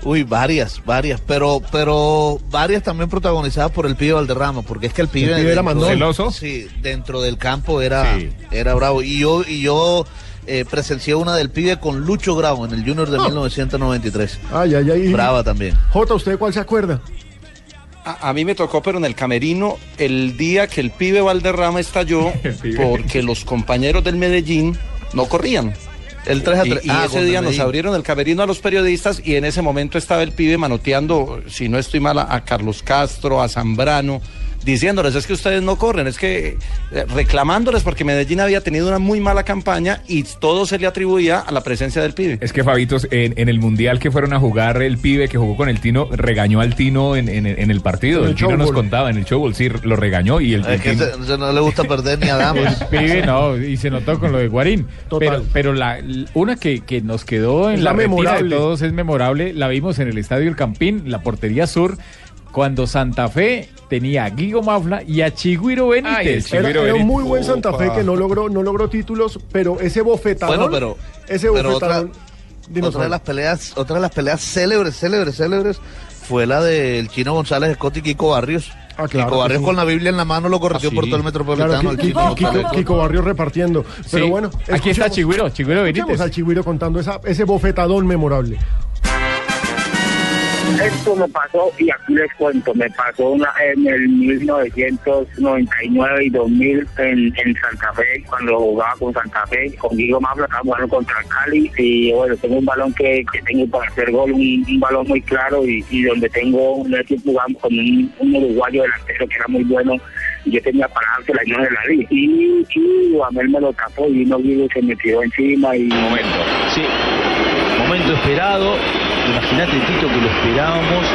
Uy, varias, varias, pero pero varias también protagonizadas por el pibe Valderrama, porque es que el pibe, pibe era dentro mandón. del- ¿Celoso? Sí, dentro del campo era Sí. era bravo y yo y yo eh, presencié una del pibe con Lucho Grau en el Junior de Ah. 1993. Ay, ay, ay. Brava también. Jota, ¿usted cuál se acuerda? A, a mí me tocó, pero en el camerino, el día que el pibe Valderrama estalló, *laughs* El pibe. porque los compañeros del Medellín no corrían. El 3 a Y, 3. y ah, ese día nos abrieron el camerino a los periodistas y en ese momento estaba el pibe manoteando, si no estoy mal, a Carlos Castro, a Zambrano, diciéndoles, es que ustedes no corren, es que eh, reclamándoles porque Medellín había tenido una muy mala campaña y todo se le atribuía a la presencia del pibe. Es que Fabitos, en, en el mundial que fueron a jugar el pibe que jugó con el Tino, regañó al Tino en, en- en el partido. El el Tino nos contaba en el showball, sí, lo regañó y el, Es el que Tino- no le gusta perder ni a damas. *laughs* El pibe no, y se notó con lo de Guarín. Total. Pero, pero la, una que, que nos quedó en la, la de todos es memorable, la vimos en el Estadio El Campín, la portería sur, cuando Santa Fe tenía a Guigo Mafla y a Chigüiro Benítez. Ay, Era, era un muy buen Santa Fe que no logró, no logró títulos, pero ese bofetadón. Bueno, pero- ese pero bofetadón. Dinos, Otra de Juan. las peleas, otra de las peleas célebres, célebres, célebres fue la del Chino González Scott y Kiko Barrios. Ah, claro Kiko Barrios sí. con la Biblia en la mano lo corrió Ah, por sí. todo el metropolitano. Claro, Kiko, Kiko. Kiko Barrio repartiendo. Pero Sí. bueno, Aquí está Chigüiro, Chigüiro Benítez. al Chigüiro contando esa, ese bofetadón memorable. Esto me pasó, y aquí les cuento, me pasó una, en el 1999 y 2000 en, en Santa Fe, cuando jugaba con Santa Fe, con Guido Mafla, estaba jugando contra Cali, y bueno, tengo un balón que, que tengo para hacer gol, un, un balón muy claro, y, y donde tengo un equipo jugando con un, un uruguayo delantero que era muy bueno, y yo tenía para dársela y no se la di. Y, y Duhamel me lo tapó, y vino Guido se me tiró encima, y... Momento, sí. Momento esperado. Imagínate, Tito, que lo esperábamos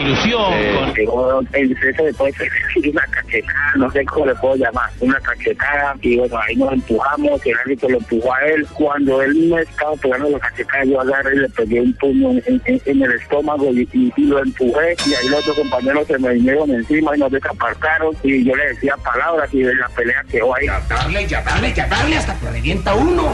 con ilusión. con- el le puede decir una cachetada, no sé cómo le puedo llamar, una cachetada, y bueno, ahí nos empujamos, el árbitro lo empujó a él. Cuando él me estaba pegando la cachetada, yo agarré y le pegué un puño en, en- en el estómago y, y- y lo empujé, y ahí los otros compañeros se me vinieron encima y nos desapartaron, y yo le decía palabras, y la pelea quedó ahí. Darle, ya darle, ya darle hasta que revienta uno.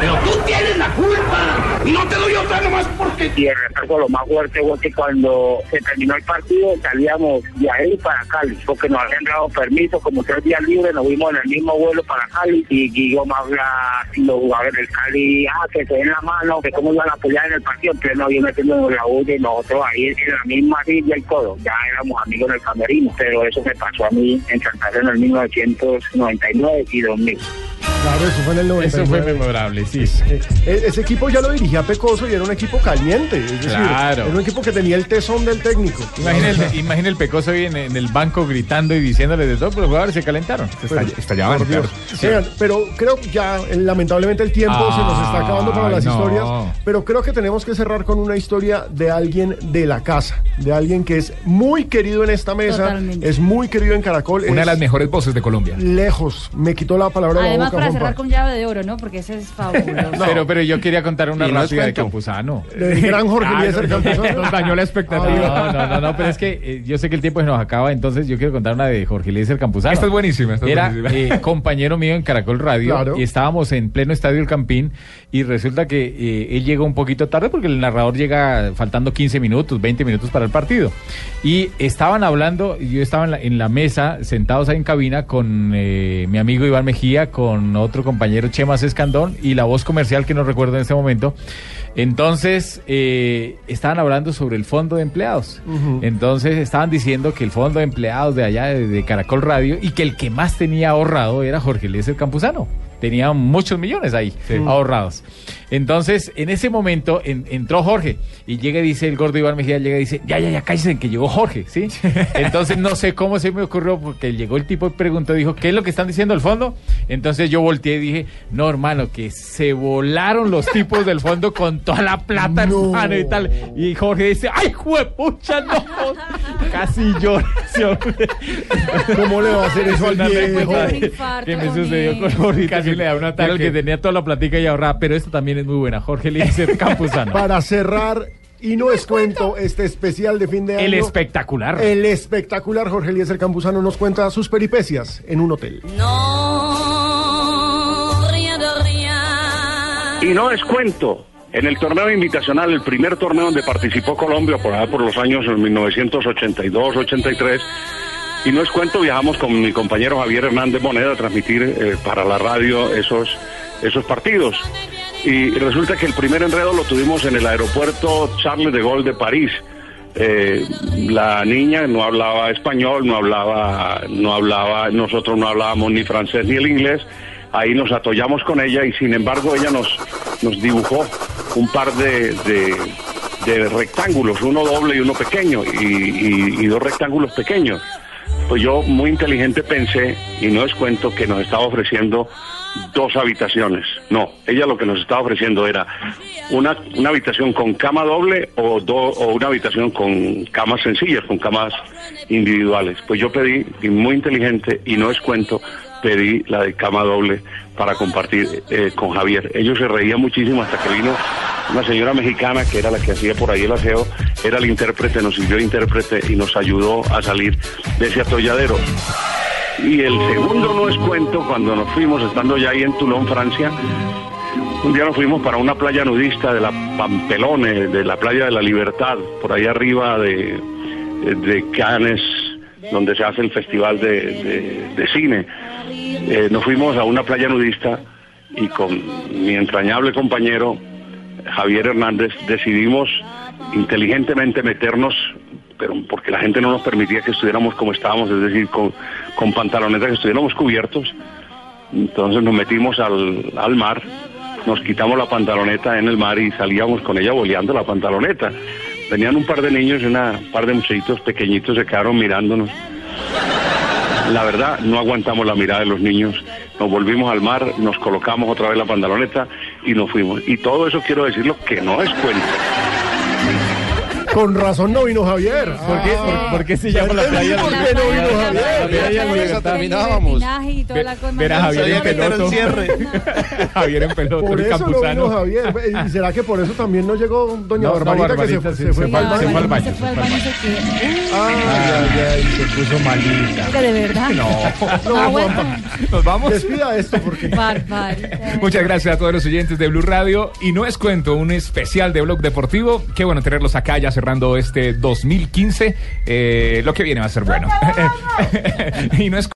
Pero tú tienes la culpa. Y no te doy otra nomás porque. Y el retraso lo más fuerte fue que cuando se terminó el partido salíamos de ahí para Cali, porque nos habían dado permiso, como tres días libres, nos vimos en el mismo vuelo para Cali y Guillermo habla y los jugadores del Cali, ah, que se den la mano, que cómo iban a pelear en el partido, en pleno avión metiendo la bulla y nosotros ahí en la misma silla y todo, ya éramos amigos en el camerino, pero eso me pasó a mí en Santa Fe en el 1999 y 2000. Claro, eso fue en el 99. Eso fue memorable, sí. E- Ese equipo ya lo dirigía Pecoso y era un equipo caliente. Es decir, Claro. era un equipo que tenía el tesón del técnico. Imagina el, imagina el pecoso hoy en, en el banco gritando y diciéndole de todo, pero los jugadores se calentaron. estallaban, Por Dios. Oigan, pero creo que ya eh, lamentablemente el tiempo se nos está acabando para las no. historias, pero creo que tenemos que cerrar con una historia de alguien de la casa, de alguien que es muy querido en esta mesa, Totalmente. es muy querido en Caracol, Una de las mejores voces de Colombia. lejos, me quitó la palabra de la boca, para cerrar con llave de oro, ¿no? Porque ese es fabuloso. *laughs* Pero, pero yo quería contar una no rápida de. Campuzano. Gran Jorge *laughs* Ah, Eliezer no, no, Campuzano. Nos dañó la expectativa. No, no, no, no, pero es que eh, yo sé que el tiempo se nos acaba, entonces yo quiero contar una de Jorge Eliezer Campuzano. Esta es buenísima, esta es Era buenísima. eh, *laughs* compañero mío en Caracol Radio Claro. y estábamos en pleno estadio El Campín y resulta que eh, él llegó un poquito tarde porque el narrador llega faltando 15 minutos, 20 minutos para el partido. Y estaban hablando, y yo estaba en la, en la mesa, sentados ahí en cabina con eh, mi amigo Iván Mejía, con otro compañero Chemas Escandón y la voz comercial que no recuerdo en este momento. Entonces, eh, estaban hablando sobre el fondo de empleados. Entonces estaban diciendo que el fondo de empleados de allá de, de Caracol Radio y que el que más tenía ahorrado era Jorge Eliezer Campuzano. Tenía muchos millones ahí ahorrados. Entonces, en ese momento en- entró Jorge y llega y dice el gordo Iván Mejía, llega y dice, ya, ya, ya, cállense que llegó Jorge, ¿sí? *laughs* Entonces no sé cómo se me ocurrió porque llegó el tipo y preguntó, dijo, ¿qué es lo que están diciendo al fondo? Entonces yo volteé y dije, no, hermano, que se volaron los tipos del fondo con toda la plata, hermano, y tal. Y Jorge dice, ¡ay, juepucha, no! Casi llora. ¿Cómo le va a hacer eso al viejo? que me sucedió con Jorge. Casi le da un Era el ataque. que tenía toda la platica y ahorrada, pero esta también es muy buena. Jorge Eliezer Campuzano. *laughs* Para cerrar, y no es cuento, este especial de fin de año. El espectacular. El espectacular Jorge Eliezer Campuzano nos cuenta sus peripecias en un hotel. Y no es cuento. En el torneo invitacional, el primer torneo donde participó Colombia por allá por los años 1982-83, y no es cuento, viajamos con mi compañero Javier Hernández Moneda a transmitir eh, para la radio esos, esos partidos. Y resulta que el primer enredo lo tuvimos en el aeropuerto Charles de Gaulle de París. Eh, la niña no hablaba español, no hablaba, no hablaba, nosotros no hablábamos ni francés ni el inglés. Ahí nos atollamos con ella y sin embargo ella nos, nos dibujó un par de, de- rectángulos, uno doble y uno pequeño, y, y- y dos rectángulos pequeños. Pues yo muy inteligente pensé, y no es cuento, que nos estaba ofreciendo dos habitaciones. No, ella lo que nos estaba ofreciendo era una, una habitación con cama doble o, do- o una habitación con camas sencillas, con camas individuales. Pues yo pedí, y muy inteligente, y no es cuento, pedí la de cama doble para compartir eh, con Javier. Ellos se reían muchísimo hasta que vino una señora mexicana que era la que hacía por ahí el aseo, era el intérprete, nos sirvió de intérprete y nos ayudó a salir de ese atolladero. Y el segundo no es cuento, cuando nos fuimos, estando ya ahí en Toulon, Francia, un día nos fuimos para una playa nudista de la Pampelone, de la playa de la Libertad, por ahí arriba de, de Cannes, donde se hace el festival de, cine. Eh, nos fuimos a una playa nudista y con mi entrañable compañero Javier Hernández decidimos inteligentemente meternos, pero porque la gente no nos permitía que estuviéramos como estábamos, es decir, con, pantalonetas que estuviéramos cubiertos. Entonces nos metimos al, al mar, nos quitamos la pantaloneta en el mar y salíamos con ella boleando la pantaloneta. Venían un par de niños y una un par de muchachitos pequeñitos se quedaron mirándonos. La verdad, no aguantamos la mirada de los niños. Nos volvimos al mar, nos colocamos otra vez la pantaloneta y nos fuimos. Y todo eso quiero decirlo que no es cuento. Con razón no vino Javier. ¿Por qué, por, por qué se llama la playa? ¿Por qué no vino Javier? terminábamos. La. Verá Javier en peloto. *laughs* Javier en peloto, Por el eso no campuzano. vino Javier. ¿Y será que por eso también no llegó doña Barbarita, que se, se fue se se al baño? baño. Se fue al baño se quedó. Ay, Ay, ay, se puso malita. De verdad. No. *laughs* Ah. Nos vamos. Despida esto porque... Muchas gracias a todos los oyentes de Blue Radio. Y no es cuento, un especial de Blog Deportivo. Qué bueno tenerlos acá ya cerrando este 2015. Eh, lo que viene va a ser bueno. *laughs* y no es